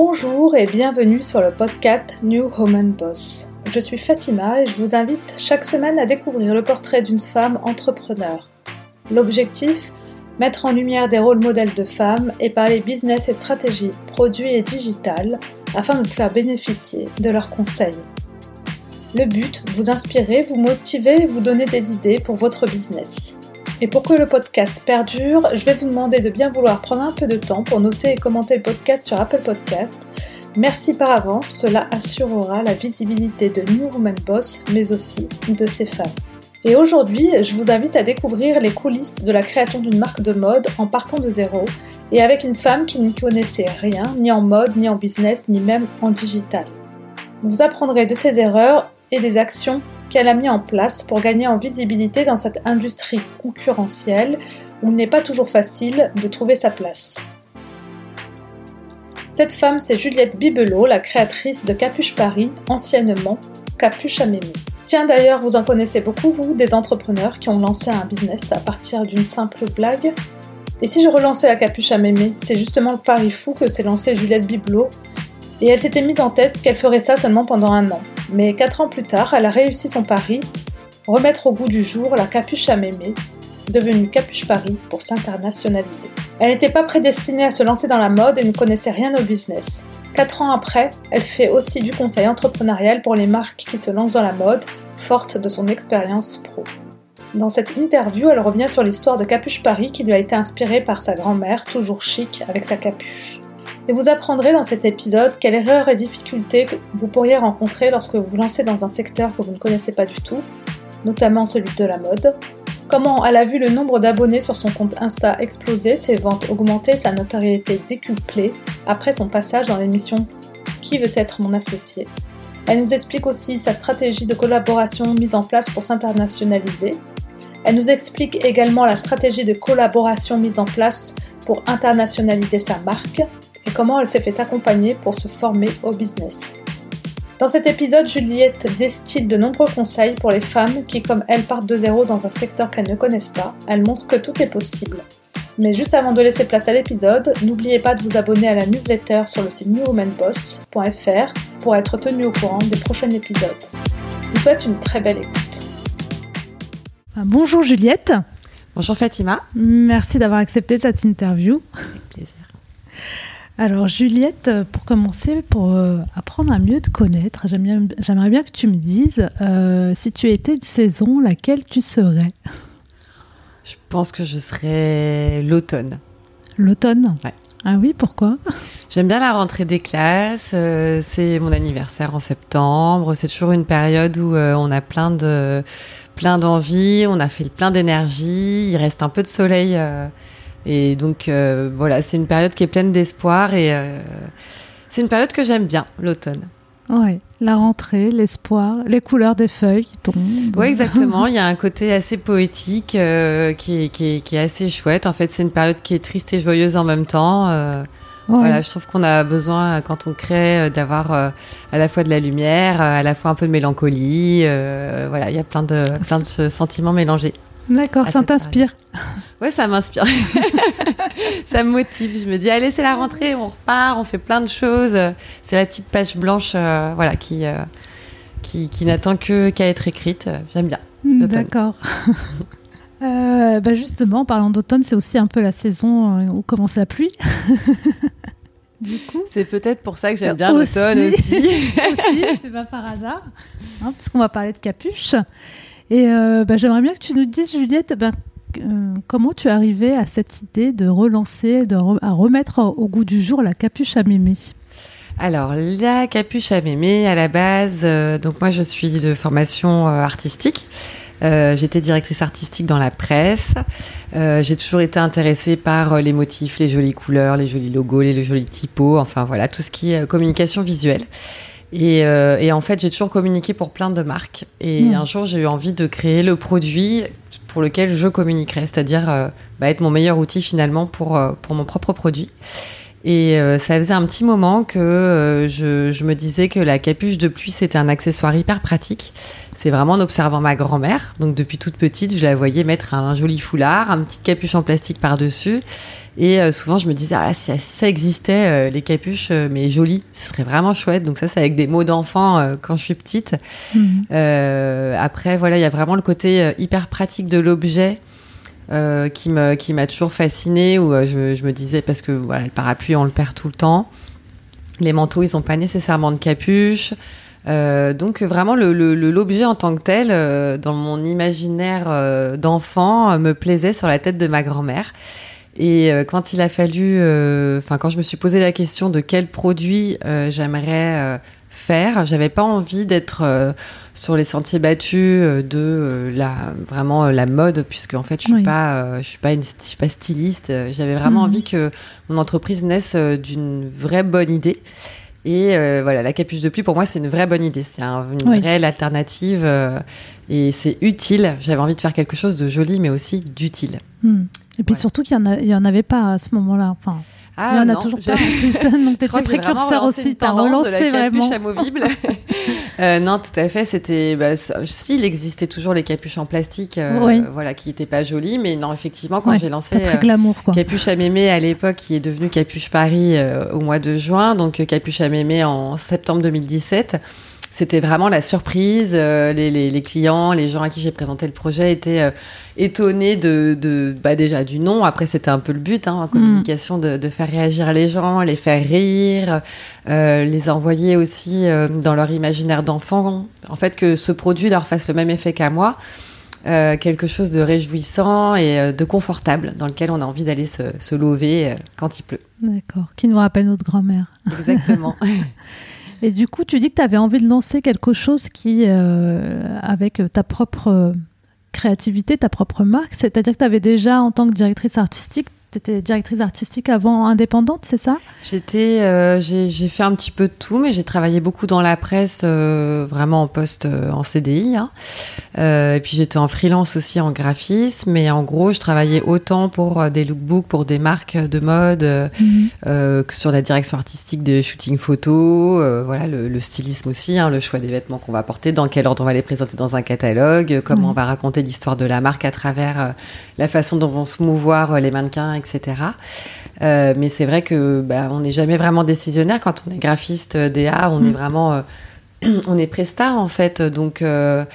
Bonjour et bienvenue sur le podcast New Woman Boss. Je suis Fatima et je vous invite chaque semaine à découvrir le portrait d'une femme entrepreneur. L'objectif Mettre en lumière des rôles modèles de femmes et parler business et stratégie, produits et digital afin de vous faire bénéficier de leurs conseils. Le but, vous inspirer, vous motiver et vous donner des idées pour votre business. Et pour que le podcast perdure, je vais vous demander de bien vouloir prendre un peu de temps pour noter et commenter le podcast sur Apple Podcast. Merci par avance, cela assurera la visibilité de New Woman Boss, mais aussi de ses femmes. Et aujourd'hui, je vous invite à découvrir les coulisses de la création d'une marque de mode en partant de zéro et avec une femme qui n'y connaissait rien, ni en mode, ni en business, ni même en digital. Vous apprendrez de ses erreurs et des actions qu'elle a mis en place pour gagner en visibilité dans cette industrie concurrentielle où il n'est pas toujours facile de trouver sa place. Cette femme, c'est Juliette Bibelot, la créatrice de Capuche Paris, anciennement Capuche à Mémé. Tiens d'ailleurs, vous en connaissez beaucoup, vous, des entrepreneurs qui ont lancé un business à partir d'une simple blague Et si je relançais la capuche à mémé C'est justement le pari fou que s'est lancé Juliette Bibelot et elle s'était mise en tête qu'elle ferait ça seulement pendant un an. Mais quatre ans plus tard, elle a réussi son pari, remettre au goût du jour la capuche à mémé, devenue Capuche Paris pour s'internationaliser. Elle n'était pas prédestinée à se lancer dans la mode et ne connaissait rien au business. Quatre ans après, elle fait aussi du conseil entrepreneurial pour les marques qui se lancent dans la mode, forte de son expérience pro. Dans cette interview, elle revient sur l'histoire de Capuche Paris qui lui a été inspirée par sa grand-mère, toujours chic avec sa capuche et vous apprendrez dans cet épisode quelles erreurs et difficultés vous pourriez rencontrer lorsque vous vous lancez dans un secteur que vous ne connaissez pas du tout, notamment celui de la mode, comment elle a vu le nombre d'abonnés sur son compte Insta exploser, ses ventes augmenter, sa notoriété décupler après son passage dans l'émission Qui veut être mon associé? Elle nous explique aussi sa stratégie de collaboration mise en place pour s'internationaliser. Elle nous explique également la stratégie de collaboration mise en place pour internationaliser sa marque et comment elle s'est fait accompagner pour se former au business. Dans cet épisode, Juliette distille de nombreux conseils pour les femmes qui, comme elle, partent de zéro dans un secteur qu'elles ne connaissent pas. Elle montre que tout est possible. Mais juste avant de laisser place à l'épisode, n'oubliez pas de vous abonner à la newsletter sur le site newwomanboss.fr pour être tenu au courant des prochains épisodes. Je vous souhaite une très belle écoute. Ah, bonjour Juliette. Bonjour Fatima. Merci d'avoir accepté cette interview. Avec plaisir. Alors Juliette, pour commencer, pour euh, apprendre à mieux te connaître, j'aimerais bien que tu me dises euh, si tu étais de saison, laquelle tu serais? Je pense que je serais l'automne. L'automne? Ouais. Ah oui, pourquoi? J'aime bien la rentrée des classes, euh, c'est mon anniversaire en septembre, c'est toujours une période où on a plein de plein d'envie, on a fait plein d'énergie, il reste un peu de soleil et donc euh, voilà, c'est une période qui est pleine d'espoir et euh, c'est une période que j'aime bien, l'automne. Oui, la rentrée, l'espoir, les couleurs des feuilles qui tombent. Oui, exactement. Il y a un côté assez poétique euh, qui, est, qui, est, assez chouette. En fait, c'est une période qui est triste et joyeuse en même temps. Voilà, je trouve qu'on a besoin, quand on crée, d'avoir à la fois de la lumière, à la fois un peu de mélancolie. voilà, il y a plein de, plein de sentiments mélangés. D'accord, ça t'inspire. Ouais, ça m'inspire. ça me motive. Je me dis, allez, c'est la rentrée, on repart, on fait plein de choses. C'est la petite page blanche, euh, voilà, qui, euh, qui, qui n'attend que qu'à être écrite. J'aime bien. D'accord. euh, bah justement, parlant d'automne, c'est aussi un peu la saison où commence la pluie. du coup, c'est peut-être pour ça que j'aime bien l'automne aussi. aussi, tu vas par hasard, hein, puisqu'on va parler de capuche. Et euh, bah, j'aimerais bien que tu nous dises, Juliette, ben, euh, comment tu es arrivée à cette idée de relancer, de à remettre au goût du jour la capuche à mémé? Alors, la capuche à mémé, à la base, euh, donc moi je suis de formation artistique. J'étais directrice artistique dans la presse. J'ai toujours été intéressée par les motifs, les jolies couleurs, les jolis logos, les, les jolis typos, enfin voilà, tout ce qui est communication visuelle. Et, euh, et, en fait, j'ai toujours communiqué pour plein de marques. Et mmh. un jour, j'ai eu envie de créer le produit pour lequel je communiquerai, c'est-à-dire euh, bah, être mon meilleur outil finalement pour, euh, pour mon propre produit. Et euh, ça faisait un petit moment que euh, je, je, me disais que la capuche de pluie, c'était un accessoire hyper pratique. C'est vraiment en observant ma grand-mère. Donc depuis toute petite, je la voyais mettre un, joli foulard, un petit capuche en plastique par-dessus. Et euh, souvent, je me disais, ah, si, ça existait, euh, les capuches, euh, mais jolies, ce serait vraiment chouette. Donc ça, c'est avec des mots d'enfant quand je suis petite. Mhm. après, voilà, il y a vraiment le côté hyper pratique de l'objet. qui me qui m'a toujours fascinée où je, je, me disais parce que voilà le parapluie on le perd tout le temps les manteaux ils ont pas nécessairement de capuche euh, donc vraiment l'objet en tant que tel, euh, dans mon imaginaire euh, d'enfant, me plaisait sur la tête de ma grand-mère. Et quand il a fallu, enfin quand je me suis posé la question de quel produit j'aimerais faire, j'avais pas envie d'être sur les sentiers battus de la vraiment la mode puisque en fait je suis pas je suis pas une, je suis pas styliste. J'avais vraiment mhm. envie que mon entreprise naisse d'une vraie bonne idée. Et euh, voilà, la capuche de pluie, pour moi, c'est une vraie bonne idée. C'est une réelle alternative euh, et c'est utile. J'avais envie de faire quelque chose de joli, mais aussi d'utile. Hmm. Et puis surtout qu'il n'y en, en, avait pas à ce moment-là. Enfin, ah, il n'y en a toujours pas en plus. Donc, tu précurseur aussi. Tu as relancé vraiment. amovible. euh, non, tout à fait. C'était. Bah, s'il existait toujours les capuches en plastique, euh, voilà, qui n'étaient pas jolies. Mais non, effectivement, quand j'ai lancé très glamour, quoi. Capuche à mémé à l'époque, qui est devenu Capuche Paris euh, au mois de juin, donc Capuche à mémé en septembre 2017 c'était vraiment la surprise. Euh, les, les, clients, les gens à qui j'ai présenté le projet étaient euh, étonnés de, de bah déjà du nom. Après, c'était un peu le but hein, en mm. communication de, de, faire réagir les gens, les faire rire, euh, les envoyer aussi dans leur imaginaire d'enfant. En fait, que ce produit leur fasse le même effet qu'à moi. quelque chose de réjouissant et de confortable dans lequel on a envie d'aller se, se lever quand il pleut. D'accord, qui nous rappelle notre grand-mère. Exactement. Et du coup, tu dis que tu avais envie de lancer quelque chose qui, euh, avec ta propre créativité, ta propre marque, c'est-à-dire que tu avais déjà, en tant que directrice artistique, tu étais directrice artistique avant indépendante, c'est ça? J'étais, euh, j'ai fait un petit peu de tout, mais j'ai travaillé beaucoup dans la presse, euh, vraiment en poste euh, en CDI. Hein. et puis j'étais en freelance aussi en graphisme, mais en gros, je travaillais autant pour des lookbooks, pour des marques de mode, mhm. que sur la direction artistique des shootings photos, voilà, le, stylisme aussi, hein, le choix des vêtements qu'on va porter, dans quel ordre on va les présenter dans un catalogue, comment on va raconter l'histoire de la marque à travers la façon dont vont se mouvoir les mannequins etc. Euh, mais c'est vrai que bah, on n'est jamais vraiment décisionnaire quand on est graphiste euh, DA, on est mm. vraiment euh, on est prestar en fait. Donc il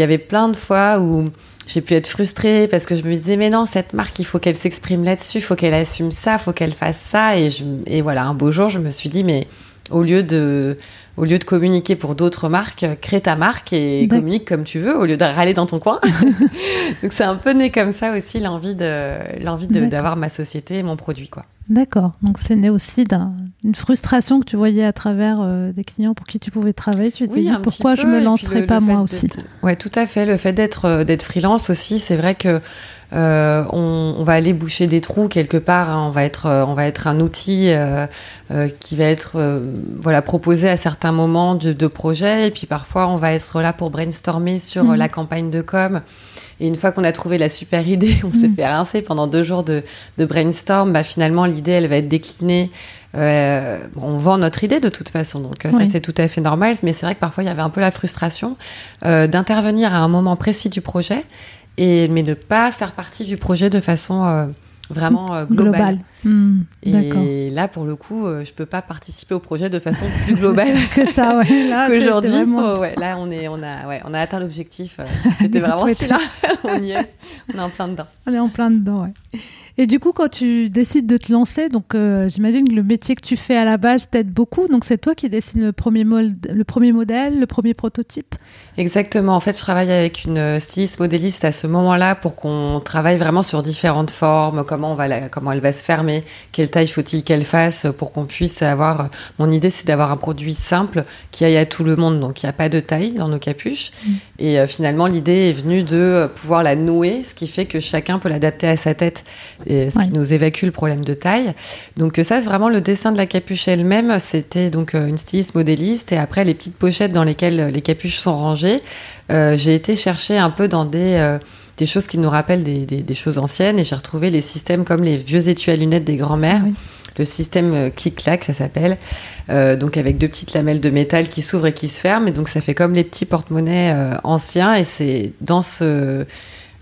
y avait plein de fois où j'ai pu être frustrée parce que je me disais mais non cette marque il faut qu'elle s'exprime là-dessus, il faut qu'elle assume ça, il faut qu'elle fasse ça et, et voilà un beau jour je me suis dit mais au lieu de au lieu de communiquer pour d'autres marques, crée ta marque et communique comme tu veux au lieu de râler dans ton coin. Donc c'est un peu né comme ça aussi l'envie de l'envie d'avoir ma société et mon produit quoi. D'accord. Donc c'est né aussi d'une frustration que tu voyais à travers euh, des clients pour qui tu pouvais travailler. Tu te dis pourquoi je me lancerais pas moi aussi? Ouais, tout à fait. Le fait d'être euh, d'être freelance aussi, c'est vrai que euh, on, va aller boucher des trous quelque part. Hein. On va être, euh, on va être un outil euh, qui va être, voilà, proposé à certains moments de, de, projet. Et puis parfois, on va être là pour brainstormer sur mhm. la campagne de com. Et une fois qu'on a trouvé la super idée, on s'est mhm. fait rincer pendant deux jours de, brainstorm. Bah, finalement, l'idée, elle va être déclinée. on vend notre idée de toute façon, donc ça c'est tout à fait normal. Mais c'est vrai que parfois il y avait un peu la frustration d'intervenir à un moment précis du projet et, mais ne pas faire partie du projet de façon euh, vraiment euh, globale. Hmm, et là, pour le coup, euh, je peux pas participer au projet de façon plus globale que ça. Ouais. Qu'aujourd'hui, ouais, là, on est, on a, ouais, on a atteint l'objectif. C'était vraiment celui-là. on y est. On est en plein dedans. On est en plein dedans. Ouais. Et du coup, quand tu décides de te lancer, donc euh, j'imagine que le métier que tu fais à la base t'aide beaucoup. Donc c'est toi qui dessines le premier, le premier modèle, le premier prototype. Exactement. En fait, je travaille avec une euh, styliste modéliste à ce moment-là pour qu'on travaille vraiment sur différentes formes, comment on va, comment elle va se fermer, quelle taille faut-il qu'elle fasse pour qu'on puisse avoir. Mon idée, c'est d'avoir un produit simple qui aille à tout le monde. Donc il n'y a pas de taille dans nos capuches. Mm. Et euh, finalement, l'idée est venue de pouvoir la nouer, ce qui fait que chacun peut l'adapter à sa tête et ce qui nous évacue le problème de taille. Donc ça, c'est vraiment le dessin de la capuche elle-même. C'était donc euh, une styliste modéliste et après les petites pochettes dans lesquelles euh, les capuches sont rangées. Euh, j'ai été chercher un peu dans des des choses qui nous rappellent des, des, choses anciennes et j'ai retrouvé les systèmes comme les vieux étuis à lunettes des grands-mères. le système clic-clac, ça s'appelle. donc avec deux petites lamelles de métal qui s'ouvrent et qui se ferment. Et donc ça fait comme les petits porte-monnaies anciens. Et c'est dans ce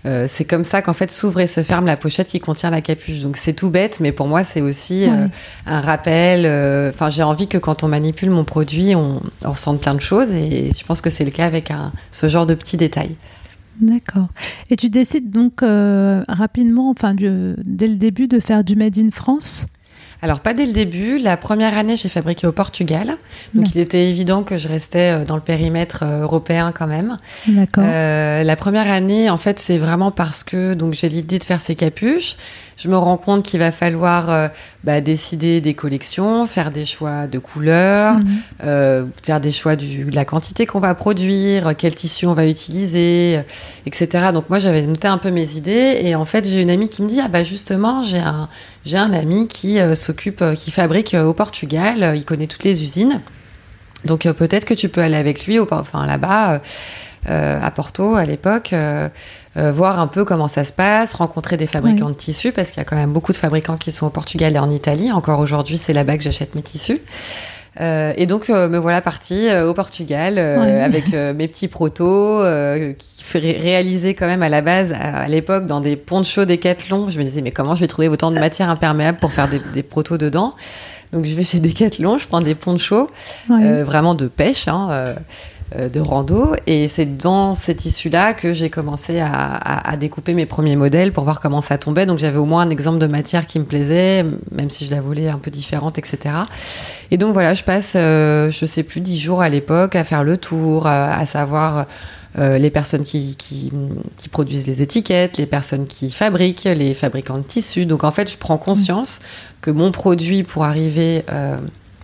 euh, c'est comme ça qu'en fait s'ouvre et se ferme la pochette qui contient la capuche. Donc c'est tout bête, mais pour moi c'est aussi euh, un rappel. Euh, enfin, j'ai envie que quand on manipule mon produit, on, on ressente plein de choses, et je pense que c'est le cas avec un, ce genre de petits détails. D'accord. Et tu décides donc rapidement, enfin dès le début, de faire du Made in France? Alors pas dès le début. La première année, j'ai fabriqué au Portugal, donc il était évident que je restais euh, dans le périmètre euh, européen quand même. D'accord. Euh, la première année, en fait, c'est vraiment parce que donc j'ai l'idée de faire ces capuches je me rends compte qu'il va falloir euh, bah, décider des collections, faire des choix de couleurs, mhm. euh, faire des choix du, de la quantité qu'on va produire, quel tissu on va utiliser, euh, etc. Donc moi j'avais noté un peu mes idées et en fait j'ai une amie qui me dit ah bah justement j'ai un j'ai un ami qui s'occupe qui fabrique au Portugal, il connaît toutes les usines. Donc peut-être que tu peux aller avec lui, enfin là-bas, à Porto à l'époque, euh, voir un peu comment ça se passe, rencontrer des fabricants de tissus, parce qu'il y a quand même beaucoup de fabricants qui sont au Portugal et en Italie. Encore aujourd'hui, c'est là-bas que j'achète mes tissus. Euh, et donc euh, me voilà partie au Portugal avec mes petits protos qui feraient réaliser quand même à la base à, l'époque dans des ponchos Decathlon. Je me disais mais comment je vais trouver autant de matière imperméable pour faire des, des protos dedans? Donc je vais chez Decathlon, je prends des ponchos vraiment de pêche. Hein, euh, de rando. Et c'est dans cet issue-là que j'ai commencé à, découper mes premiers modèles pour voir comment ça tombait. Donc j'avais au moins un exemple de matière qui me plaisait, même si je la voulais un peu différente, etc. Et donc voilà, je passe, euh, je sais plus, dix jours à l'époque à faire le tour, à, savoir... Euh, les personnes qui, qui, produisent les étiquettes, les personnes qui fabriquent, les fabricants de tissus. Donc en fait, je prends conscience que mon produit, pour arriver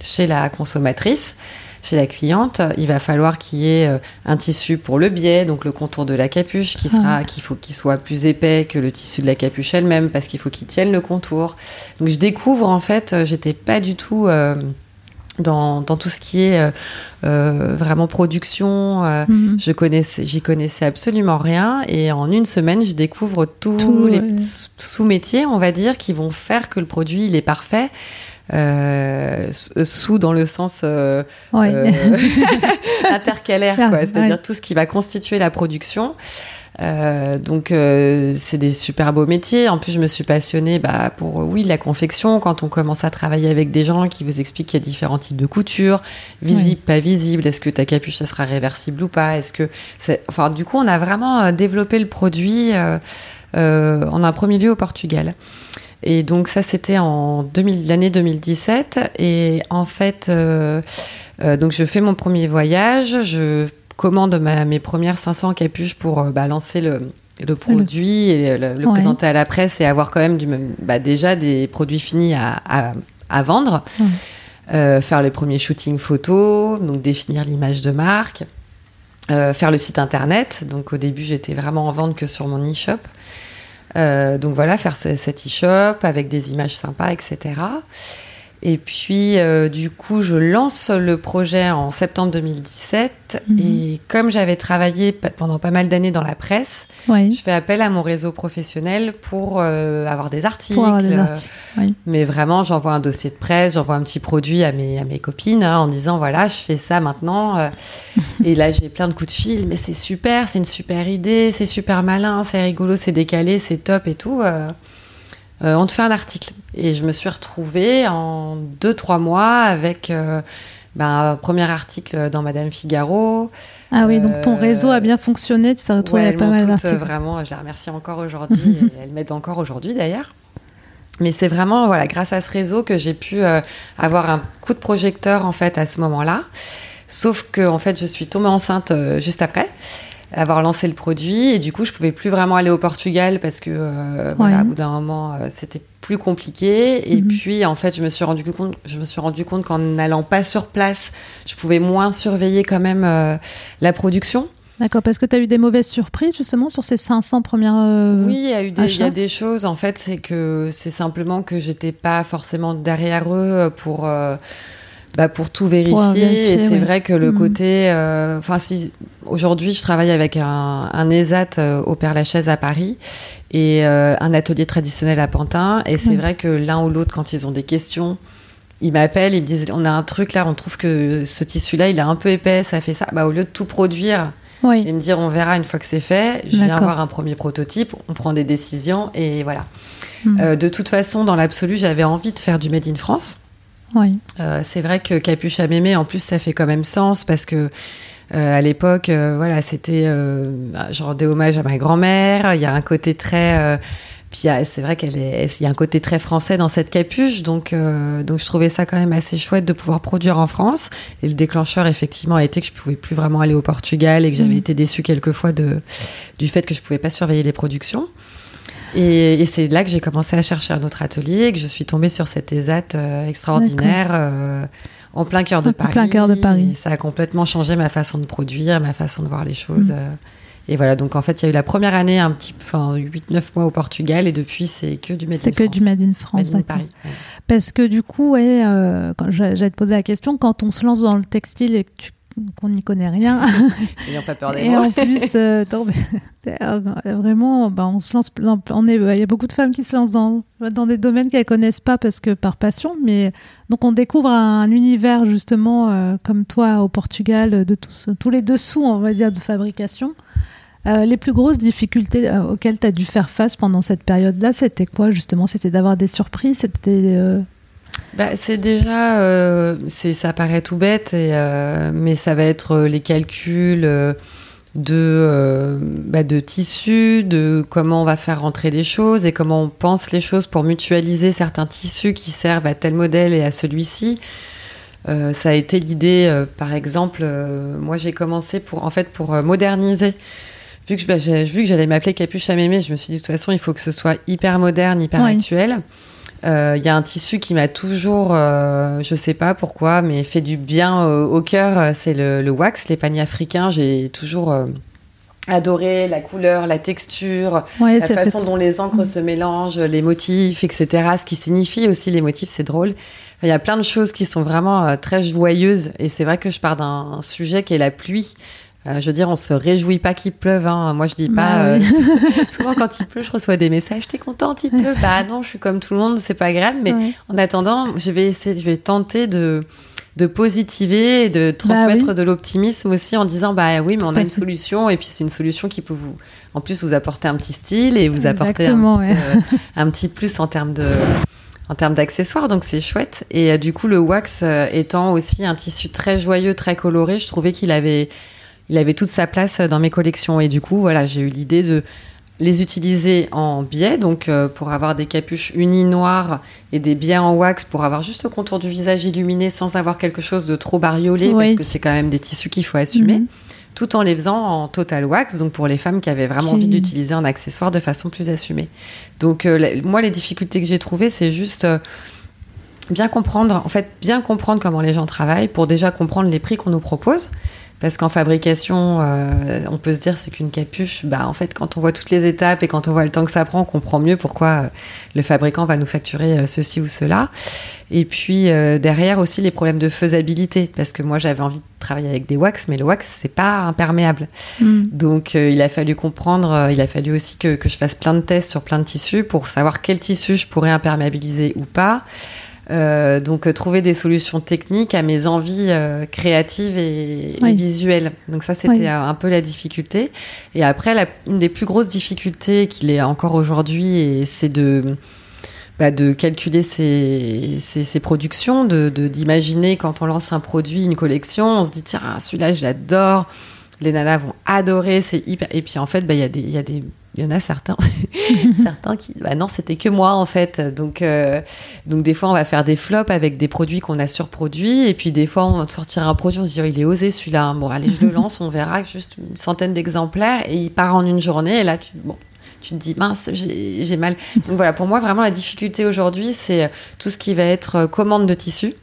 chez la consommatrice, chez la cliente, il va falloir qu'il y ait euh, un tissu pour le biais, donc le contour de la capuche, qui sera, qu'il faut qu'il soit plus épais que le tissu de la capuche elle-même, parce qu'il faut qu'il tienne le contour. Donc je découvre en fait, euh, j'étais pas du tout euh, dans, dans, tout ce qui est vraiment production. Mhm. Je connaissais, j'y connaissais absolument rien, et en une semaine, je découvre tous les sous-métiers, on va dire, qui vont faire que le produit il est parfait. Euh, sous dans le sens euh, euh intercalaire, c'est-à-dire tout ce qui va constituer la production. Euh, donc c'est des super beaux métiers. En plus, je me suis passionnée bah, pour oui la confection. Quand on commence à travailler avec des gens qui vous expliquent qu'il y a différents types de couture, visible, pas visible. Est-ce que ta capuche sera réversible ou pas? Est-ce que enfin du coup on a vraiment développé le produit en un premier lieu au Portugal. Et donc ça, c'était en l'année 2017. Et en fait, euh, euh, donc je fais mon premier voyage, je commande mes premières 500 capuches pour euh, bah, lancer le, produit et le, présenter à la presse et avoir quand même du, bah, déjà des produits finis à, à, vendre. faire les premiers shootings photos, donc définir l'image de marque, faire le site internet. Donc au début, j'étais vraiment en vente que sur mon e-shop. Euh, donc voilà, faire cet e-shop avec des images sympas, etc. Et puis, euh, du coup, je lance le projet en septembre 2017. Mhm. Et comme j'avais travaillé pendant pas mal d'années dans la presse, je fais appel à mon réseau professionnel pour euh, avoir des articles. Mais vraiment, j'envoie un dossier de presse, j'envoie un petit produit à mes, à mes copines hein, en disant voilà, je fais ça maintenant. et là, j'ai plein de coups de fil. Mais c'est super, c'est une super idée, c'est super malin, c'est rigolo, c'est décalé, c'est top et tout. Euh, on te fait un article. Et je me suis retrouvée en deux, trois mois avec euh, ben, un premier article dans Madame Figaro. Ah oui, donc ton réseau a bien fonctionné, tu t'es retrouvée avec pas mal d'articles. Vraiment, je la remercie encore aujourd'hui, elle m'aide encore aujourd'hui d'ailleurs. Mais c'est vraiment voilà, grâce à ce réseau que j'ai pu euh, avoir un coup de projecteur en fait à ce moment-là. Sauf que en fait, je suis tombée enceinte juste après avoir lancé le produit et du coup je pouvais plus vraiment aller au Portugal parce que euh, voilà, au bout d'un moment euh, c'était plus compliqué et mhm. puis en fait je me suis rendu compte je me suis rendu compte qu'en n'allant pas sur place je pouvais moins surveiller quand même euh, la production D'accord, parce que tu as eu des mauvaises surprises justement sur ces 500 premières. oui, il y a eu des, y a des choses. En fait, c'est que c'est simplement que j'étais pas forcément derrière eux pour bah, pour tout vérifier. et c'est vrai que le mhm. côté, euh, enfin si aujourd'hui je travaille avec un, un ESAT euh, au Père Lachaise à Paris et euh, un atelier traditionnel à Pantin. Et c'est vrai que l'un ou l'autre, quand ils ont des questions, ils m'appellent, ils me disent on a un truc là, on trouve que ce tissu-là, il est un peu épais, ça fait ça. Bah, au lieu de tout produire et me dire on verra une fois que c'est fait, je viens voir un premier prototype, on prend des décisions et voilà. Mhm. de toute façon, dans l'absolu, j'avais envie de faire du Made in France. Oui. Euh, c'est vrai que Capuche à mémé, en plus, ça fait quand même sens parce que euh, à l'époque, euh, voilà, c'était, je rendais hommage à ma grand-mère. Il y a un côté très, puis c'est vrai qu'elle est, il y a un côté très français dans cette capuche, donc donc je trouvais ça quand même assez chouette de pouvoir produire en France. Et le déclencheur, effectivement, a été que je pouvais plus vraiment aller au Portugal et que j'avais mmh. été déçue quelquefois de du fait que je pouvais pas surveiller les productions. Et, c'est là que j'ai commencé à chercher un autre atelier et que je suis tombée sur cette ESAT euh, extraordinaire euh, en plein cœur de Paris. plein cœur de Paris. ça a complètement changé ma façon de produire, ma façon de voir les choses. Mm. Euh. et voilà, donc en fait, il y a eu la première année, un petit, enfin 8-9 mois au Portugal, et depuis, c'est que du Made in France. C'est que du Made in France. Made Paris. Parce que du coup, ouais, quand j'allais te poser la question, quand on se lance dans le textile et que tu qu'on n'y connaît rien. N'ayant pas peur des Et en plus, euh, euh, vraiment, bah, on se lance. On est, il y a beaucoup de femmes qui se lancent dans, dans des domaines qu'elles connaissent pas parce que par passion, mais donc on découvre un, univers justement euh, comme toi au Portugal de tous, tous les dessous, on va dire, de fabrication. les plus grosses difficultés auxquelles tu as dû faire face pendant cette période-là, c'était quoi justement? C'était d'avoir des surprises? C'était bah, c'est déjà, euh, c'est, ça paraît tout bête, et, euh, mais ça va être euh, les calculs de, bah, de tissus, de comment on va faire rentrer les choses et comment on pense les choses pour mutualiser certains tissus qui servent à tel modèle et à celui-ci. ça a été l'idée, par exemple, moi j'ai commencé pour, en fait, pour moderniser vu que, bah, j'ai, vu que j'allais m'appeler Capuche à Mémé, je me suis dit de toute façon, il faut que ce soit hyper moderne, hyper actuel. Il euh, y a un tissu qui m'a toujours, euh, je sais pas pourquoi, mais fait du bien au, cœur, c'est le, wax, les paniers africains. J'ai toujours euh, adoré la couleur, la texture, la façon dont les encres se mélangent, les motifs, etc. Ce qui signifie aussi les motifs, c'est drôle. Il y a plein de choses qui sont vraiment très joyeuses et c'est vrai que je pars d'un sujet qui est la pluie. Euh, je veux dire, on se réjouit pas qu'il pleuve. Hein. Moi, je dis pas. Bah euh, souvent, quand il pleut, je reçois des messages. T'es contente, il pleut? Bah non, je suis comme tout le monde, c'est pas grave. Mais en attendant, je vais essayer, je vais tenter de de positiver et de bah transmettre de l'optimisme aussi en disant bah oui mais on a une solution et puis c'est une solution qui peut vous en plus vous apporter un petit style et vous apporter un petit, euh, un petit, plus en termes de en termes d'accessoires, donc c'est chouette. Et du coup, le wax étant aussi un tissu très joyeux, très coloré, je trouvais qu'il avait il avait toute sa place dans mes collections. Et du coup, voilà, j'ai eu l'idée de les utiliser en biais, donc euh, pour avoir des capuches unies noires et des biais en wax pour avoir juste le contour du visage illuminé sans avoir quelque chose de trop bariolé, parce que c'est quand même des tissus qu'il faut assumer, mhm. tout en les faisant en total wax, donc pour les femmes qui avaient vraiment envie d'utiliser un accessoire de façon plus assumée. Donc euh, moi, les difficultés que j'ai trouvées, c'est juste... Euh, bien comprendre, en fait, bien comprendre comment les gens travaillent pour déjà comprendre les prix qu'on nous propose. Parce qu'en fabrication, euh, on peut se dire c'est qu'une capuche. Bah en fait, quand on voit toutes les étapes et quand on voit le temps que ça prend, on comprend mieux pourquoi euh, le fabricant va nous facturer euh, ceci ou cela. Et puis derrière aussi les problèmes de faisabilité, parce que moi j'avais envie de travailler avec des wax, mais le wax c'est pas imperméable. Mm. Donc il a fallu comprendre, il a fallu aussi que, que je fasse plein de tests sur plein de tissus pour savoir quel tissu je pourrais imperméabiliser ou pas. Euh, donc euh, trouver des solutions techniques à mes envies euh, créatives et, visuelles. Donc ça c'était un peu la difficulté. Et après la, une des plus grosses difficultés qu'il est encore aujourd'hui, c'est de bah, de calculer ses, ses, productions, de d'imaginer quand on lance un produit, une collection, on se dit tiens celui-là je l'adore, les nanas vont adorer, c'est hyper. Et puis en fait bah, il y a des il y a des il y en a certains, certains qui, bah non, c'était que moi en fait. Donc, euh, donc des fois, on va faire des flops avec des produits qu'on a surproduits, et puis des fois, on va sortir un produit, on se dit, oh, il est osé celui-là. Bon, allez, je le lance, on verra juste une centaine d'exemplaires, et il part en une journée, et là, tu, bon, tu te dis, mince, j'ai mal. Donc voilà, pour moi, vraiment, la difficulté aujourd'hui, c'est tout ce qui va être euh, commande de tissu.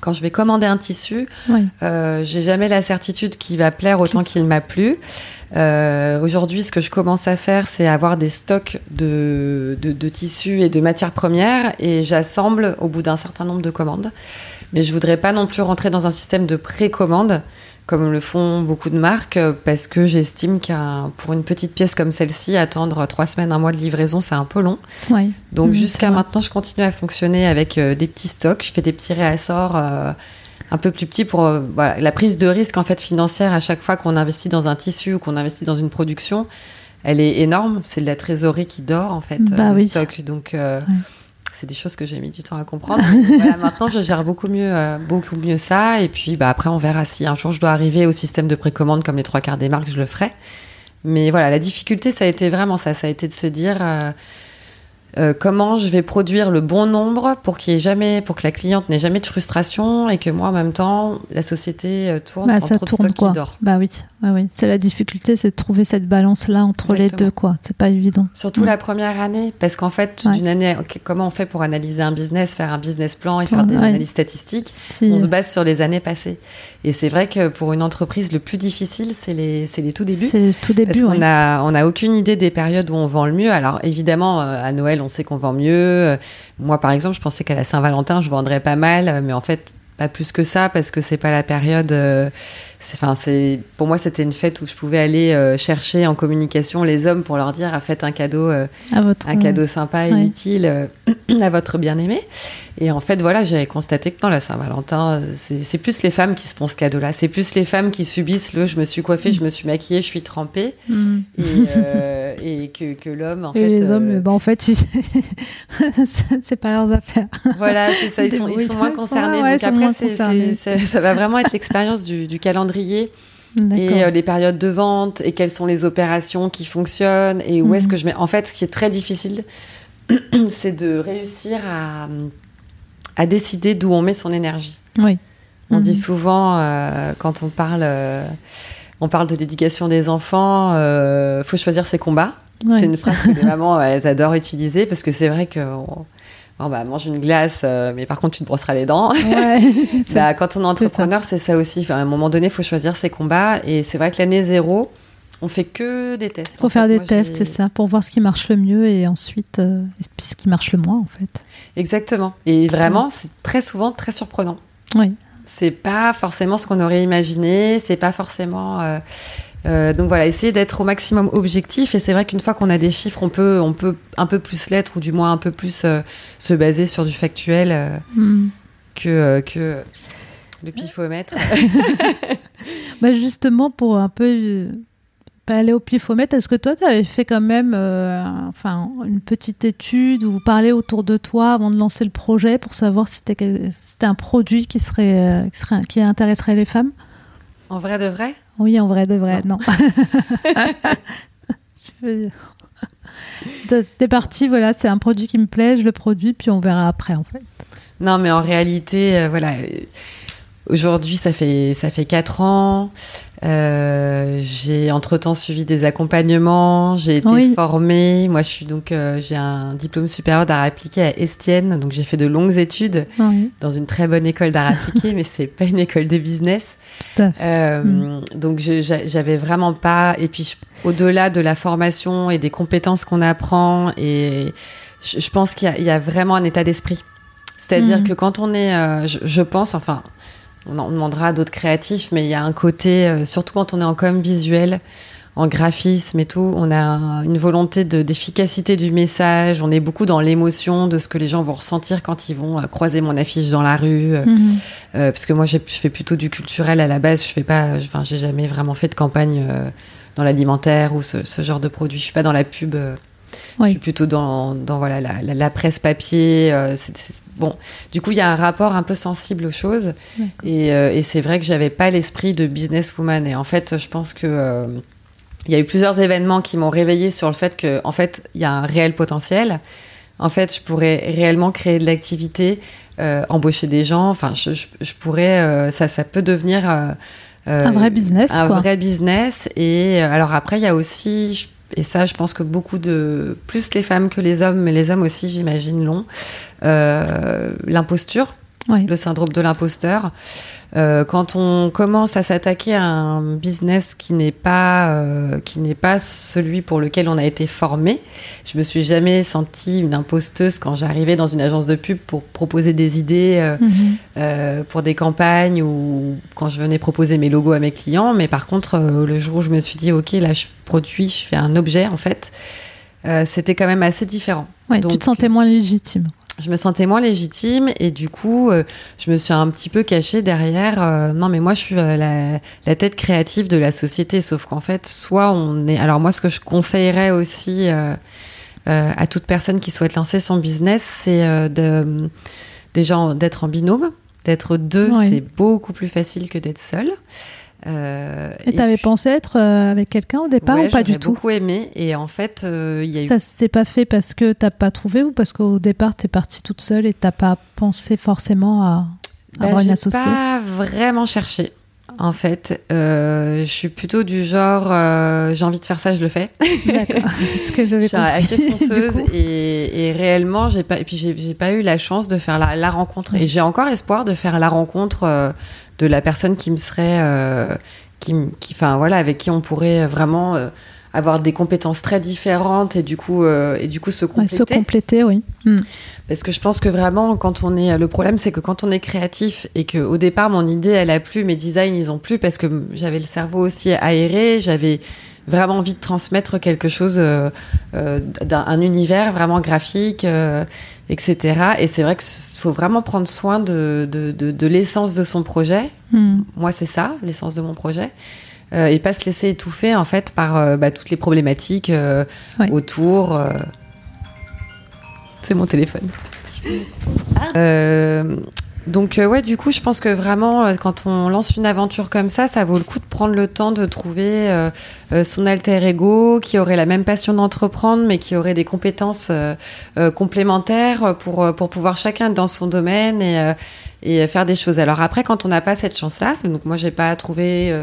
Quand je vais commander un tissu, Oui. euh, j'ai jamais la certitude qu'il va plaire autant qu'il m'a plu. Euh, Aujourd'hui, ce que je commence à faire, c'est avoir des stocks de, de, de tissus et de matières premières et j'assemble au bout d'un certain nombre de commandes. Mais je voudrais pas non plus rentrer dans un système de précommande comme le font beaucoup de marques euh, parce que j'estime qu'un pour une petite pièce comme celle-ci, attendre trois semaines, un mois de livraison, c'est un peu long. Donc Mhm, jusqu'à maintenant, je continue à fonctionner avec euh, des petits stocks. Je fais des petits réassorts euh, un peu plus petits pour euh, voilà, la prise de risque en fait financière à chaque fois qu'on investit dans un tissu ou qu'on investit dans une production. Elle est énorme. C'est de la trésorerie qui dort en fait Bah euh, le oui. stock. Donc Ouais. C'est des choses que j'ai mis du temps à comprendre. Maintenant, je gère beaucoup mieux, euh, beaucoup mieux ça. Et puis bah, après, on verra si un jour je dois arriver au système de précommande comme les trois quarts des marques, je le ferai. Mais voilà, la difficulté, ça a été vraiment ça. Ça a été de se dire euh, euh, comment je vais produire le bon nombre pour qu'il jamais, pour que la cliente n'ait jamais de frustration et que moi, en même temps, la société euh, tourne Bah, sans ça trop de stock quoi. qui dort. Bah oui, ouais, oui. C'est la difficulté, c'est de trouver cette balance-là entre les deux, quoi. C'est pas évident. Surtout la première année, parce qu'en fait, Ouais. d'une année, comment on fait pour analyser un business, faire un business plan et faire Ouais. des analyses statistiques Si... On se base sur les années passées. Et c'est vrai que pour une entreprise, le plus difficile, c'est les, c'est les tout débuts. C'est tout Parce début, qu'on ouais. a, on a aucune idée des périodes où on vend le mieux. Alors évidemment, euh, à Noël, on sait qu'on vend mieux. Euh, Moi, par exemple, je pensais qu'à la Saint-Valentin, je vendrais pas mal, euh, mais en fait, pas plus que ça parce que c'est pas la période. Euh, enfin, c'est, pour moi, c'était une fête où je pouvais aller euh, chercher en communication les hommes pour leur dire, ah, faites un cadeau. euh, À votre... un cadeau sympa et Ouais. utile euh, à votre bien-aimé. Et en fait, voilà, j'avais constaté que dans la Saint-Valentin, euh, c'est plus les femmes qui se font ce cadeau-là. C'est plus les femmes qui subissent le je me suis coiffée, je me suis maquillée, je suis trempée. Mm. Et, euh, et que, que l'homme, en Et fait. les euh, hommes, bah, en fait, ils- c'est pas leurs affaires. Voilà, c'est ça, ils sont, ils sont moins concernés. ouais, Donc après, moins ça va vraiment être l'expérience du, du calendrier Et euh, les périodes de vente et quelles sont les opérations qui fonctionnent et où est-ce Mhm. que je mets. En fait, ce qui est très difficile, c'est de réussir à, à décider d'où on met son énergie. Oui. On Mhm. dit souvent euh, quand on parle, euh, on parle de l'éducation des enfants, euh, faut choisir ses combats. C'est une phrase que les mamans elles adorent utiliser parce que c'est vrai que on- bon, bah, mange une glace, euh, mais par contre tu te brosseras les dents. Ouais. Bah, quand on est entrepreneur, c'est ça aussi. Enfin, à un moment donné, il faut choisir ses combats. Et c'est vrai que l'année zéro, on fait que des tests. faut En faire fait, des moi, tests, c'est ça, pour voir ce qui marche le mieux et ensuite, euh, ce qui marche le moins, en fait. Exactement. Et vraiment, c'est très souvent très surprenant. Oui. C'est pas forcément ce qu'on aurait imaginé. C'est pas forcément. euh, euh, donc voilà, essayer d'être au maximum objectif. Et c'est vrai qu'une fois qu'on a des chiffres, on peut, on peut un peu plus l'être ou du moins un peu plus euh, se baser sur du factuel euh, Mm. que, que le pifomètre. Bah justement, pour un peu pas aller au pifomètre, est-ce que toi, tu avais fait quand même enfin, une petite étude ou parler autour de toi avant de lancer le projet pour savoir si c'était si un produit qui, serait, qui, serait, qui intéresserait les femmes? En vrai de vrai? Oui, en vrai, de vrai, non. Veux- T'es- parti, voilà, c'est un produit qui me plaît, je le produis, puis on verra après, en fait. Non, mais en réalité, euh, voilà. euh, Aujourd'hui, ça fait ça fait quatre ans. Euh, j'ai entre temps suivi des accompagnements. J'ai été Oui. formée. Moi, je suis donc euh, j'ai un diplôme supérieur d'art appliqué à Estienne. Donc, j'ai fait de longues études Oui, dans une très bonne école d'art appliqué, mais c'est pas une école de business. Euh, Donc je- j'a- j'avais vraiment pas. Et puis au-delà de la formation et des compétences qu'on apprend, et je, je pense qu'il y, a- il y a vraiment un état d'esprit. C'est-à-dire Mhm. que quand on est, euh, je, je pense, enfin, on en demandera à d'autres créatifs, mais il y a un côté, euh, surtout quand on est en com visuel, en graphisme et tout, on a un- une volonté de- d'efficacité du message. On est beaucoup dans l'émotion de ce que les gens vont ressentir quand ils vont euh, croiser mon affiche dans la rue. euh, Mhm. euh, parce que moi, je fais plutôt du culturel à la base. Je fais pas, enfin, j'ai jamais vraiment fait de campagne euh, dans l'alimentaire ou ce, ce genre de produit. Je suis pas dans la pub. euh, Oui. Je suis plutôt dans, dans voilà la, la- la presse papier. euh, bon, du coup, il y a un rapport un peu sensible aux choses. Et, euh, et c'est vrai que j'avais pas l'esprit de businesswoman. Et en fait, je pense que il y a eu plusieurs événements qui m'ont réveillé sur le fait que, en fait, il y a un réel potentiel. En fait, je pourrais réellement créer de l'activité, euh, embaucher des gens. Enfin, je, je- je pourrais, euh, ça, ça peut devenir euh, Un vrai business, un quoi. vrai business. Et alors après, il y a aussi, je- et ça, je pense que beaucoup de, plus les femmes que les hommes, mais les hommes aussi, j'imagine, l'ont, euh, le syndrome de l'imposteur. Euh, quand on commence à s'attaquer à un business qui n'est pas euh, qui n'est pas celui pour lequel on a été formé, je me suis jamais sentie une imposteuse quand j'arrivais dans une agence de pub pour proposer des idées euh, mhm. pour des campagnes ou quand je venais proposer mes logos à mes clients. Mais par contre, le jour où je me suis dit ok là je produis, je fais un objet en fait, c'était quand même assez différent. Ouais, tu te sentais moins légitime je me sentais moins légitime et du coup, euh, je me suis un petit peu cachée derrière. Euh, non, mais moi, je suis euh, la, la, tête créative de la société. Sauf qu'en fait, soit on est. Alors moi, ce que je conseillerais aussi à toute personne qui souhaite lancer son business, c'est de déjà d'être en binôme, d'être deux. C'est beaucoup plus facile que d'être seul. Euh, et t'avais pensé être euh, avec quelqu'un au départ ou pas du tout beaucoup aimé et en fait euh, il y a eu... Ça s'est pas fait parce que t'as pas trouvé ou parce qu'au départ t'es partie toute seule et t'as pas pensé forcément à, bah, avoir une associée? pas vraiment cherché. En fait, je suis plutôt du genre, j'ai envie de faire ça, je le fais. D'accord. Ce que j'avais compris. assez fonceuse et, et, réellement, j'ai pas, et puis j'ai pas eu la chance de faire la, la rencontre. Et j'ai encore espoir de faire la rencontre de la personne qui me serait, euh, qui, enfin voilà, avec qui on pourrait vraiment euh, avoir des compétences très différentes et du coup, euh, et du coup se compléter. se compléter, oui. Hmm. Parce que je pense que vraiment, quand on est, le problème, c'est que quand on est créatif et que au départ mon idée elle a plu, mes designs ils ont plu parce que j'avais le cerveau aussi aéré, j'avais vraiment envie de transmettre quelque chose d'un univers vraiment graphique etc. Et c'est vrai qu'il faut vraiment prendre soin de, de, de, l'essence de son projet. Hmm. Moi, c'est ça, l'essence de mon projet. Euh, et pas se laisser étouffer, en fait, par euh, bah, toutes les problématiques euh, autour. C'est mon téléphone. Ah. Donc euh, ouais, du coup, je pense que vraiment, euh, quand on lance une aventure comme ça, ça vaut le coup de prendre le temps de trouver euh, son alter ego qui aurait la même passion d'entreprendre, mais qui aurait des compétences complémentaires pour pour pouvoir chacun dans son domaine et et faire des choses. Alors après, quand on n'a pas cette chance-là, donc moi j'ai pas trouvé euh,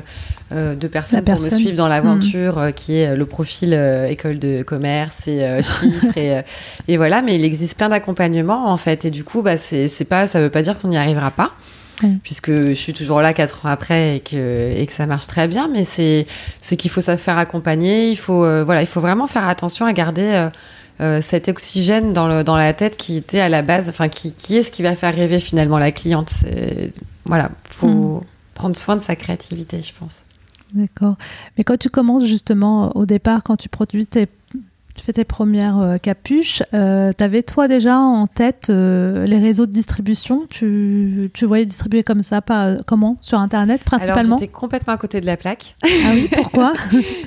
euh, de personnes pour me suivre dans l'aventure, hmm. euh, qui est le profil école de commerce et chiffres et, et, voilà. Mais il existe plein d'accompagnements en fait, et du coup, bah c'est pas, ça veut pas dire qu'on n'y arrivera pas. Puisque je suis toujours là quatre ans après et que, et que ça marche très bien, mais c'est qu'il faut se faire accompagner, il faut, voilà, il faut vraiment faire attention à garder euh, cet oxygène dans, le, dans la tête qui était à la base, enfin, qui, qui est ce qui va faire rêver finalement la cliente. C'est, voilà, faut hmm. prendre soin de sa créativité, je pense. D'accord. Mais quand tu commences justement au départ, quand tu produis tes tu fais tes premières euh, capuches. Euh, tu avais toi déjà en tête euh, les réseaux de distribution? Tu, tu, voyais distribuer comme ça, pas, comment? Sur Internet principalement? J'étais complètement à côté de la plaque. Ah oui, pourquoi?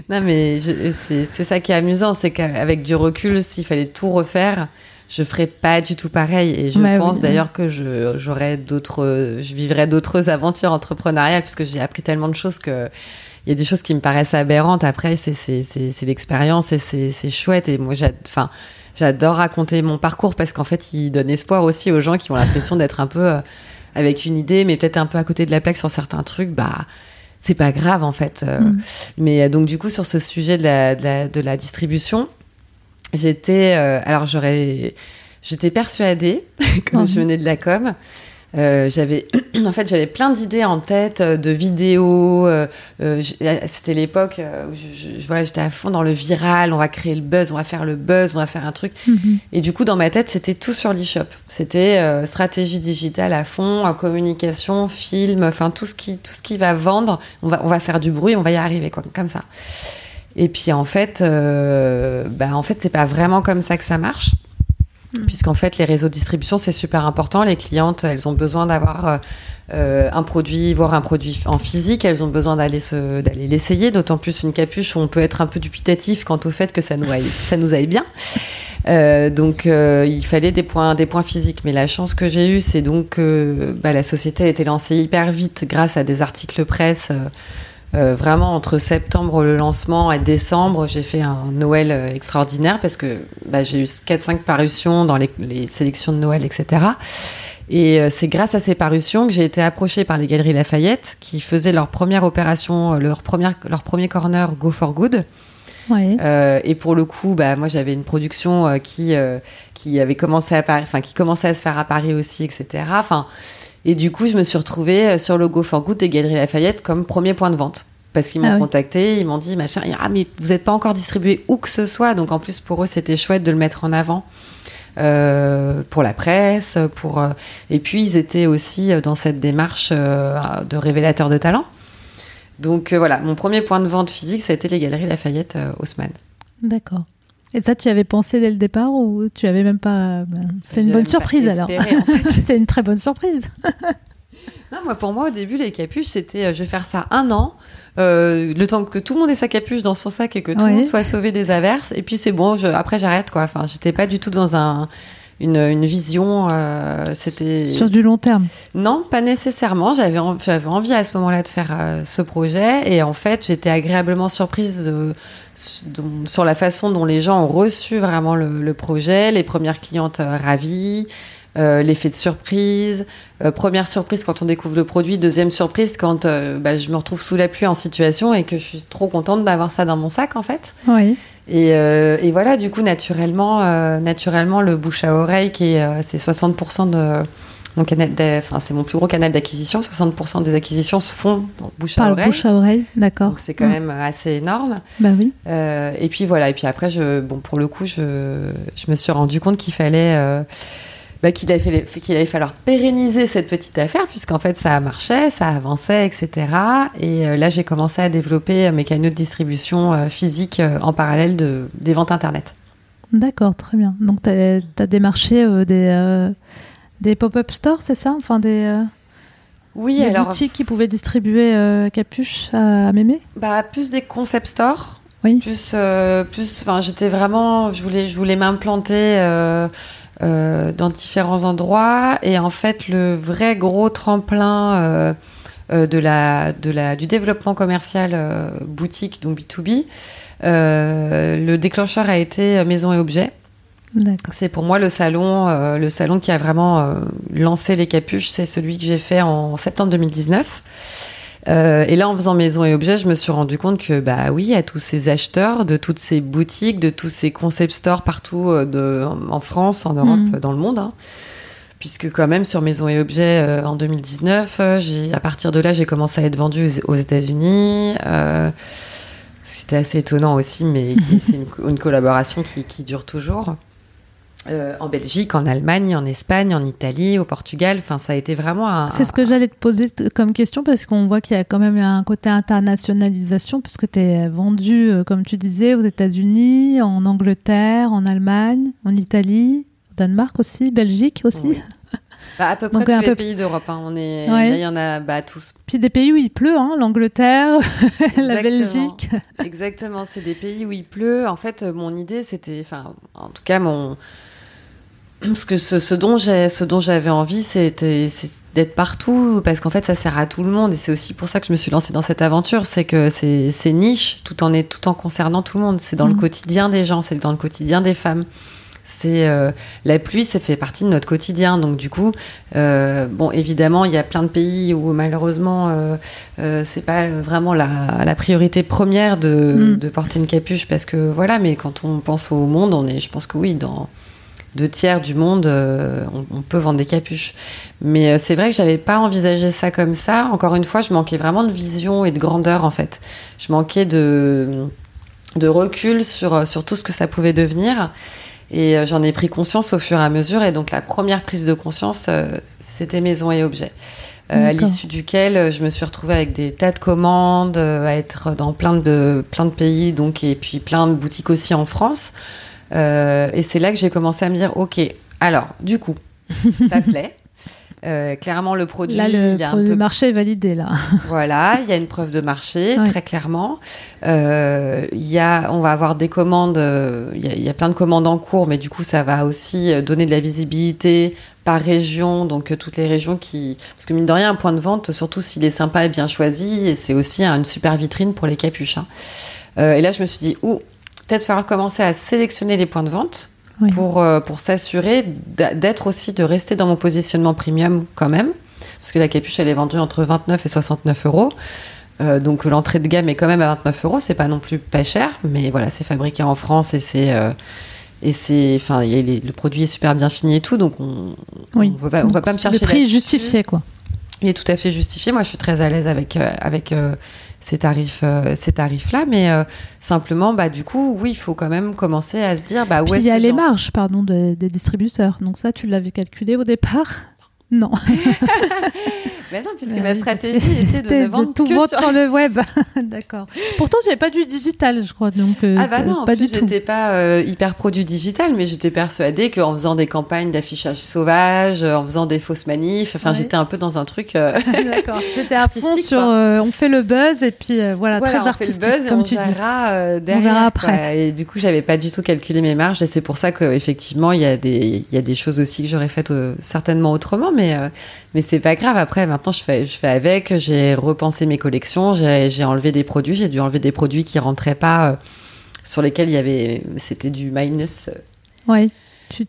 Non mais c'est ça qui est amusant, c'est qu'avec du recul, s'il fallait tout refaire, je ferais pas du tout pareil. Et je pense d'ailleurs que j'aurais d'autres, je vivrais d'autres aventures entrepreneuriales puisque j'ai appris tellement de choses que il y a des choses qui me paraissent aberrantes. Après, c'est l'expérience et c'est chouette. Et moi, enfin, j'adore raconter mon parcours parce qu'en fait, il donne espoir aussi aux gens qui ont l'impression d'être un peu euh, avec une idée, mais peut-être un peu à côté de la plaque sur certains trucs. Bah, c'est pas grave en fait. Euh. Mm. Mais euh, donc, du coup, sur ce sujet de la, de la, distribution, j'étais. alors, j'aurais. J'étais persuadée, quand je venais de la com, euh, j'avais, en fait, j'avais plein d'idées en tête, euh, de vidéos. Euh, c'était l'époque où je, je, j'étais à fond dans le viral. On va créer le buzz, on va faire le buzz, on va faire un truc. Mhm. Et du coup, dans ma tête, c'était tout sur l'e-shop. C'était stratégie digitale à fond, communication, film, enfin tout ce qui, tout ce qui va vendre. On va, on va faire du bruit, on va y arriver, quoi, comme ça. Et puis en fait, bah, en fait, c'est pas vraiment comme ça que ça marche. Mm. puisqu'en fait les réseaux de distribution c'est super important. Les clientes elles ont besoin d'avoir euh, euh, un produit, voire un produit en physique, elles ont besoin d'aller d'aller l'essayer. D'autant plus une capuche où on peut être un peu dubitatif quant au fait que ça nous aille, ça nous aille bien. Euh, donc il fallait des points, des points physiques. Mais la chance que j'ai eue, c'est donc que bah, la société a été lancée hyper vite grâce à des articles presse. Euh, vraiment entre septembre le lancement et décembre, j'ai fait un Noël euh, extraordinaire parce que bah, j'ai eu 4-5 parutions dans les, sélections de Noël, etc. Et euh, c'est grâce à ces parutions que j'ai été approchée par les Galeries Lafayette qui faisaient leur première opération, leur, première, leur premier corner Go for Good. Oui. Euh, et pour le coup, bah, moi j'avais une production euh, qui, euh, qui avait commencé à Paris, enfin qui commençait à se faire à Paris aussi, etc. Enfin, et du coup, je me suis retrouvée euh, sur le Go for Good des Galeries Lafayette comme premier point de vente. Parce qu'ils m'ont Ah oui. contacté, ils m'ont dit, machin, ah, mais vous n'êtes pas encore distribué où que ce soit. Donc en plus, pour eux, c'était chouette de le mettre en avant. euh, pour la presse, pour euh, et puis ils étaient aussi euh, dans cette démarche euh, de révélateur de talent. Donc voilà, mon premier point de vente physique, ça a été les Galeries Lafayette Haussmann. D'accord. Et ça, tu y avais pensé dès le départ ou tu avais même pas. ben, C'est une bonne surprise alors. espéré, en fait. C'est une très bonne surprise. Non, moi, pour moi, au début, les capuches, c'était euh, je vais faire ça un an, euh, le temps que tout le monde ait sa capuche dans son sac et que tout Ouais. le monde soit sauvé des averses. Et puis c'est bon, je- après j'arrête quoi. Enfin, j'étais pas du tout dans un, une, une vision. euh, c'était Sur du long terme. non, pas nécessairement. J'avais en- j'avais envie à ce moment-là de faire euh, ce projet et en fait, j'étais agréablement surprise sur la façon dont les gens ont reçu vraiment le, le projet, les premières clientes euh, ravies. Euh, l'effet de surprise, euh, première surprise quand on découvre le produit, deuxième surprise quand euh, bah, je me retrouve sous la pluie en situation et que je suis trop contente d'avoir ça dans mon sac en fait. Oui. Et, et voilà, du coup, naturellement, naturellement, le bouche à oreille, qui est, c'est 60% de mon canal, enfin, c'est mon plus gros canal d'acquisition. 60% des acquisitions se font bouche à Par le oreille. bouche à oreille, d'accord. Donc c'est quand même assez énorme. Bah oui. Et puis voilà, et puis après, je, bon, pour le coup, je, je me suis rendu compte qu'il fallait, bah, qu'il allait, allait falloir pérenniser cette petite affaire, puisqu'en fait, ça marchait, ça avançait, etc. Et euh, là, j'ai commencé à développer euh, mes canaux de distribution euh, physique euh, en parallèle de, des ventes internet. D'accord, très bien. Donc, tu as, démarché des, des pop-up stores, c'est ça? Enfin, des, Oui, des alors, boutiques qui pouvaient distribuer capuche à, à mémé? Bah, plus des concept stores. Oui. Plus, euh, plus, enfin, j'étais vraiment, je voulais, je voulais m'implanter euh, euh, dans différents endroits. Et en fait, le vrai gros tremplin euh, euh, de la, de la, du développement commercial boutique, donc B2B, euh, le déclencheur a été maison et objets. C'est pour moi le salon, euh, le salon qui a vraiment euh, lancé les capuches. C'est celui que j'ai fait en septembre 2019. Euh, et là, en faisant maison et objets, je me suis rendu compte que, bah oui, à tous ces acheteurs, de toutes ces boutiques, de tous ces concept stores partout euh, de, en France, en Europe, Mhm. dans le monde, hein. puisque quand même sur maison et objets euh, en 2019, euh, j'ai, à partir de là, j'ai commencé à être vendu aux, aux États-Unis. Euh, c'était assez étonnant aussi, mais c'est une, une collaboration qui, qui dure toujours. Euh, en Belgique, en Allemagne, en Espagne, en Italie, au Portugal. Enfin, ça a été vraiment un. C'est ce que j'allais te poser comme question parce qu'on voit qu'il y a quand même un côté internationalisation puisque tu es vendu, euh, comme tu disais, aux États-Unis, en Angleterre, en Allemagne, en Italie, au Danemark aussi, Belgique aussi. Oui. Bah, à peu près Donc, tous un les peu- pays d'Europe. hein. On est, Ouais. là, il y en a bah, tous. Puis des pays où il pleut, hein, l'Angleterre, la. Belgique. Exactement. C'est des pays où il pleut. En fait, euh, mon idée, c'était, enfin, en tout cas, mon, parce que ce, ce dont j'ai, ce dont j'avais envie, c'était c'est d'être partout, parce qu'en fait, ça sert à tout le monde, et c'est aussi pour ça que je me suis lancée dans cette aventure, c'est que c'est, c'est niche, tout en est, tout en concernant tout le monde. C'est dans le Mhm. quotidien des gens, c'est dans le quotidien des femmes. C'est euh, la pluie, ça fait partie de notre quotidien. Donc du coup, euh, bon, évidemment, il y a plein de pays où malheureusement, euh, euh, c'est pas vraiment la, la priorité première de, Mm. de porter une capuche parce que voilà. Mais quand on pense au monde, on est, je pense que oui, dans deux tiers du monde, euh, on, on peut vendre des capuches. Mais euh, c'est vrai que j'avais pas envisagé ça comme ça. Encore une fois, je manquais vraiment de vision et de grandeur en fait. Je manquais de de recul sur sur tout ce que ça pouvait devenir. Et euh, j'en ai pris conscience au fur et à mesure. Et donc la première prise de conscience, euh, c'était maison et objets. Euh, à l'issue duquel euh, je me suis retrouvée avec des tas de commandes, euh, à être dans plein de, plein de pays, donc, et puis plein de boutiques aussi en France. Euh, et c'est là que j'ai commencé à me dire, ok, alors, du coup, ça plaît. Euh, clairement, le produit, Là, le, il est un le peu marché est validé, là. voilà, il y a une preuve de marché, très clairement. Euh, il y a, on va avoir des commandes, il y, a, il y a plein de commandes en cours, mais du coup, ça va aussi donner de la visibilité par région, donc toutes les régions qui... Parce que mine de rien, un point de vente, surtout s'il est sympa et bien choisi, c'est aussi hein, une super vitrine pour les capuches. hein. Euh, et là, je me suis dit, ouh, peut-être falloir commencer à sélectionner les points de vente Oui. pour, euh, pour s'assurer d'être aussi, de rester dans mon positionnement premium quand même. Parce que la capuche, elle est vendue entre 29 et 69 euros. donc l'entrée de gamme est quand même à 29 euros, c'est pas non plus pas cher, mais voilà, c'est fabriqué en France et c'est et c'est enfin le produit est super bien fini et tout, donc on oui. on va pas, on va pas me chercher. Le prix est justifié quoi. Il est tout à fait justifié. Moi, je suis très à l'aise avec avec ces tarifs ces tarifs là, mais simplement bah du coup oui, il faut quand même commencer à se dire bah où est-ce Il y a les marges pardon des, des distributeurs, donc ça tu l'avais calculé au départ. Non. Mais non, puisque ma stratégie était de, vendre tout que sur... le web. D'accord. Pourtant, j'avais pas du digital, je crois. Donc, euh, ah bah non, pas du tout. J'étais pas euh, hyper produit digital, mais j'étais persuadée qu'en faisant des campagnes d'affichage sauvage, euh, en faisant des fausses manifs, enfin, j'étais un peu dans un truc. D'accord. J'étais à fond sur on fait le buzz et puis voilà, très on artistique. Fait le buzz comme on tu verra derrière. On verra après. Et du coup, j'avais pas du tout calculé mes marges et c'est pour ça qu'effectivement, il y a des il y a des choses aussi que j'aurais faites certainement autrement, mais mais c'est pas grave. Après, maintenant, je fais, je fais avec. J'ai repensé mes collections. J'ai enlevé des produits. J'ai dû enlever des produits qui rentraient pas, euh, sur lesquels il y avait, c'était du minus. Oui.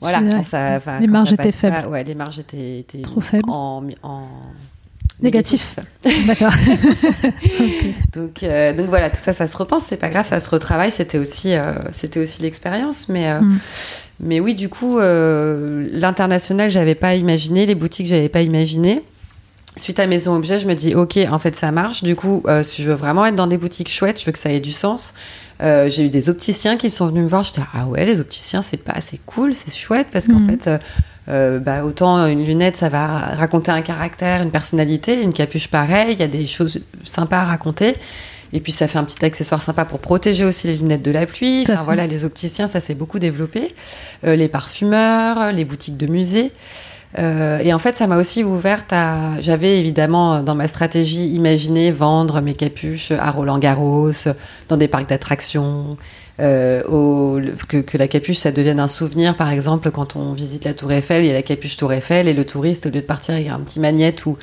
voilà. ça, les marges étaient faibles. ouais, les marges étaient, étaient trop faibles. En, en négatif. D'accord. donc, euh, donc voilà, tout ça, ça se repense. C'est pas grave, ça se retravaille. C'était aussi, euh, c'était aussi l'expérience, mais. Mm. Mais oui, du coup, euh, l'international, j'avais pas imaginé, les boutiques, j'avais pas imaginé. Suite à Maison Objet, je me dis, ok, en fait, ça marche. Du coup, euh, si je veux vraiment être dans des boutiques chouettes, je veux que ça ait du sens. Euh, j'ai eu des opticiens qui sont venus me voir. J'étais, ah ouais, les opticiens, c'est pas assez cool, c'est chouette parce qu'en mhm. fait, bah, autant une lunette, ça va raconter un caractère, une personnalité, une capuche pareil, il y a des choses sympas à raconter. Et puis ça fait un petit accessoire sympa pour protéger aussi les lunettes de la pluie. Enfin voilà, les opticiens, ça s'est beaucoup développé. Euh, les parfumeurs, les boutiques de musées. Euh, et en fait, ça m'a aussi ouverte à. J'avais évidemment dans ma stratégie imaginé vendre mes capuches à Roland Garros, dans des parcs d'attractions. Euh, que, que, la capuche, ça devienne un souvenir, par exemple, quand on visite la Tour Eiffel, il y a la capuche Tour Eiffel, et le touriste, au lieu de partir avec un petit magnète ou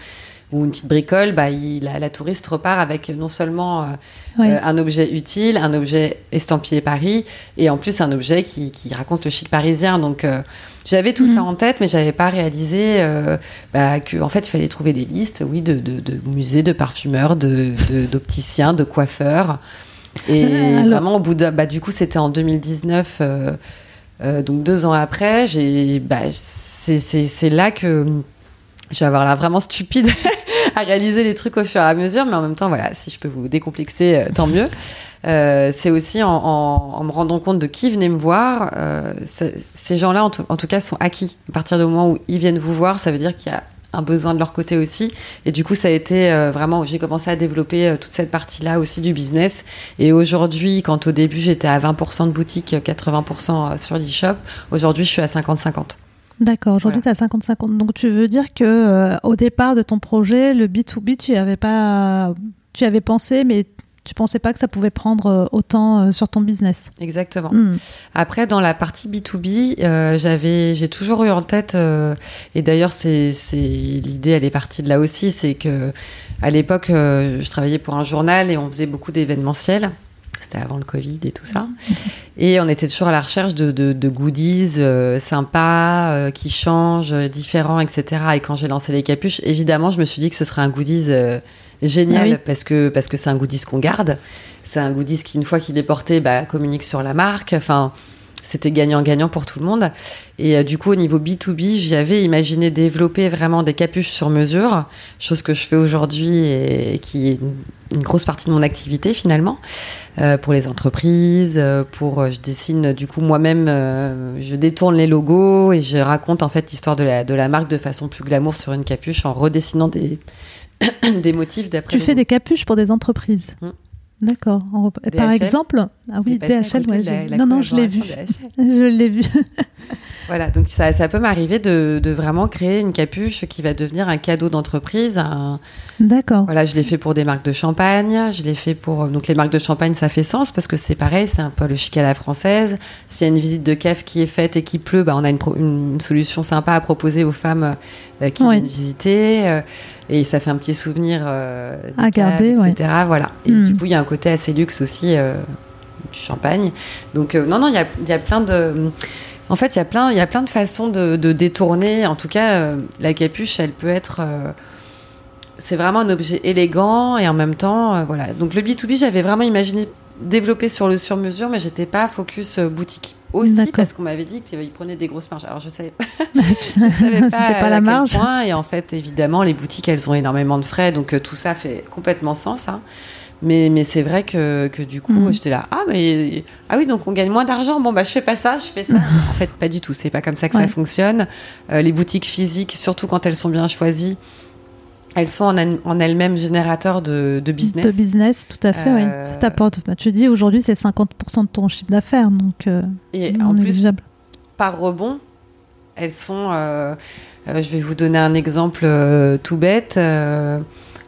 ou une petite bricole, bah, il, la, la, touriste repart avec non seulement euh, euh, un objet utile, un objet estampillé Paris, et en plus un objet qui, qui raconte le chic parisien. Donc euh, j'avais tout ça mhm. en tête, mais j'avais pas réalisé bah, qu'en en fait il fallait trouver des listes, oui, de, de, de musées, de parfumeurs, de, d'opticiens, de, coiffeurs. Et vraiment au bout de, bah, du coup c'était en 2019, donc deux ans après, j'ai, bah, c'est là que je vais avoir l'air vraiment stupide à réaliser les trucs au fur et à mesure, mais en même temps, voilà, si je peux vous décomplexer, euh, tant mieux. Euh, c'est aussi en, me rendant compte de qui venait me voir. Euh, ces gens-là, en, tout cas, sont acquis. À partir du moment où ils viennent vous voir, ça veut dire qu'il y a un besoin de leur côté aussi. Et du coup, ça a été vraiment, j'ai commencé à développer toute cette partie-là aussi du business. Et aujourd'hui, quand au début j'étais à 20% de boutique, 80% sur l'e-shop, aujourd'hui je suis à 50-50. D'accord, aujourd'hui tu as 50-50. Donc tu veux dire que euh, au départ de ton projet, le B2B, tu avais pas tu avais pensé mais tu pensais pas que ça pouvait prendre euh, autant euh, sur ton business? Exactement. Hmm. Après, dans la partie B2B, j'avais, j'ai toujours eu en tête, et d'ailleurs, c'est, c'est l'idée, elle est partie de là aussi, c'est que à l'époque, je travaillais pour un journal et on faisait beaucoup d'événementiels c'était avant le Covid et tout ça. Et on était toujours à la recherche de, de, goodies euh, sympas, euh, qui changent, différents, etc. Et quand j'ai lancé les capuches, évidemment, je me suis dit que ce serait un goodies euh, génial ah parce que parce que c'est un goodies qu'on garde. C'est un goodies qui, une fois qu'il est porté, bah, communique sur la marque. Enfin, c'était gagnant-gagnant pour tout le monde. Et euh, du coup, au niveau B2B, j'avais imaginé développer vraiment des capuches sur mesure, chose que je fais aujourd'hui et qui est une grosse partie de mon activité finalement, euh, pour les entreprises, euh, pour je dessine du coup moi-même, je détourne les logos et je raconte en fait l'histoire de la, de la marque de façon plus glamour sur une capuche en redessinant des, des motifs d'après. Tu fais des capuches pour des entreprises. Mmh. D'accord. Par exemple, ah oui, DHL, non, non, je l'ai vu. je l'ai vu. voilà, donc ça, ça peut m'arriver de, de, vraiment créer une capuche qui va devenir un cadeau d'entreprise. D'accord. Voilà, je l'ai fait pour des marques de champagne, je l'ai fait pour. Donc les marques de champagne, ça fait sens parce que c'est pareil, c'est un peu le chic à la française. S'il y a une visite de caf qui est faite et qui pleut, bah, on a une, une, solution sympa à proposer aux femmes euh, qui viennent visiter. Euh, et ça fait un petit souvenir euh, à garder, etc. Voilà. Et hmm. du coup, il y a un côté assez luxe aussi du champagne. Donc non, non, il y a, y a, plein de en fait, il y a plein, il y a plein de façons de, de détourner. En tout cas, la capuche, elle peut être c'est vraiment un objet élégant et en même temps, euh, voilà. Donc le B2B, j'avais vraiment imaginé développer sur le sur-mesure, mais j'étais pas focus euh, boutique. Aussi parce qu'on m'avait dit qu'il prenait des grosses marges. Alors je savais pas, c'est je savais pas, pas à la marge. point. Et en fait, évidemment, les boutiques, elles ont énormément de frais, donc euh, tout ça fait complètement sens. hein. Mais, mais c'est vrai que, que du coup, Mhm. j'étais là. Ah, mais ah oui, donc on gagne moins d'argent. Bon, bah je fais pas ça, je fais ça. en fait, pas du tout. C'est pas comme ça que Ouais. ça fonctionne. Euh, les boutiques physiques, surtout quand elles sont bien choisies, elles sont en, elles-mêmes générateurs de, de business. De business, tout à fait, Euh, oui. Ça t'apporte. Bah, tu dis aujourd'hui, c'est 50% de ton chiffre d'affaires, donc euh, Et en plus, négligeable. par rebond, elles sont. euh, euh, je vais vous donner un exemple euh, tout bête. euh,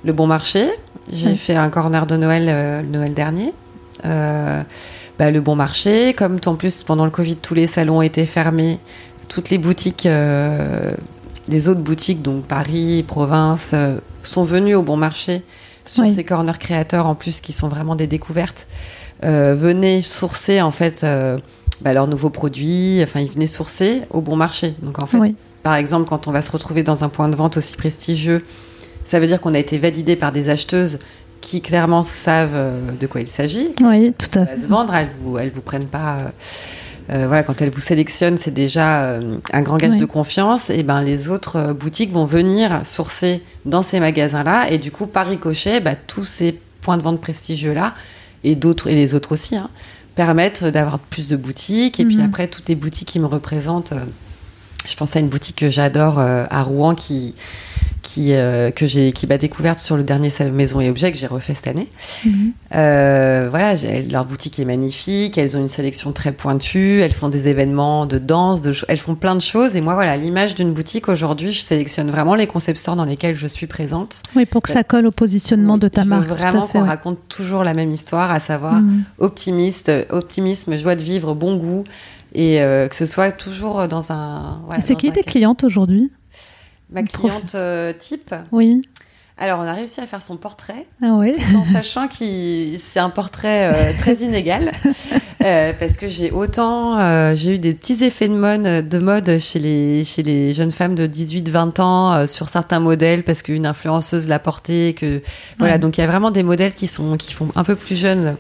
le bon marché. J'ai fait un corner de Noël euh, le Noël dernier. Euh, bah, le bon marché, comme en plus pendant le Covid, tous les salons étaient fermés, toutes les boutiques, euh, les autres boutiques, donc Paris, province, euh, sont venues au bon marché sur Oui. ces corners créateurs en plus qui sont vraiment des découvertes. Euh, venaient sourcer en fait euh, bah, leurs nouveaux produits. Enfin, ils venaient sourcer au bon marché. Donc en fait, Oui, par exemple, quand on va se retrouver dans un point de vente aussi prestigieux, ça veut dire qu'on a été validé par des acheteuses qui clairement savent euh, de quoi il s'agit. oui, tout à fait. se vendre, elles vous, elles vous prennent pas. Euh, voilà, quand elles vous sélectionnent, c'est déjà euh, un grand gage Oui. de confiance. Et ben, les autres euh, boutiques vont venir sourcer dans ces magasins-là, et du coup, par ricochet, bah, tous ces points de vente prestigieux-là et d'autres et les autres aussi hein, permettent d'avoir plus de boutiques. Et puis Mhm. après, toutes les boutiques qui me représentent. je pense à une boutique que j'adore à Rouen qui qui euh, que j'ai qui m'a découverte sur le dernier salon Maison et Objets que j'ai refait cette année. Mhm. Euh, voilà, leur boutique est magnifique, elles ont une sélection très pointue, elles font des événements de danse, de elles font plein de choses. Et moi, voilà, l'image d'une boutique aujourd'hui, je sélectionne vraiment les concept stores dans lesquels je suis présente. Oui, pour que ça colle au positionnement de ta je marque. veux vraiment qu'on ouais. raconte toujours la même histoire, à savoir Mhm. optimiste, optimisme, joie de vivre, bon goût, et euh, que ce soit toujours dans un. voilà, c'est qui tes clientes aujourd'hui? Ma cliente euh, type. Oui. Alors, on a réussi à faire son portrait. Ah oui. tout en sachant que c'est un portrait euh, très inégal Euh, parce que j'ai autant euh, j'ai eu des petits effets de mode de mode chez les chez les jeunes femmes de 18-20 ans sur certains modèles parce qu'une influenceuse l'a porté que voilà Ouais. donc il y a vraiment des modèles qui sont qui font un peu plus jeunes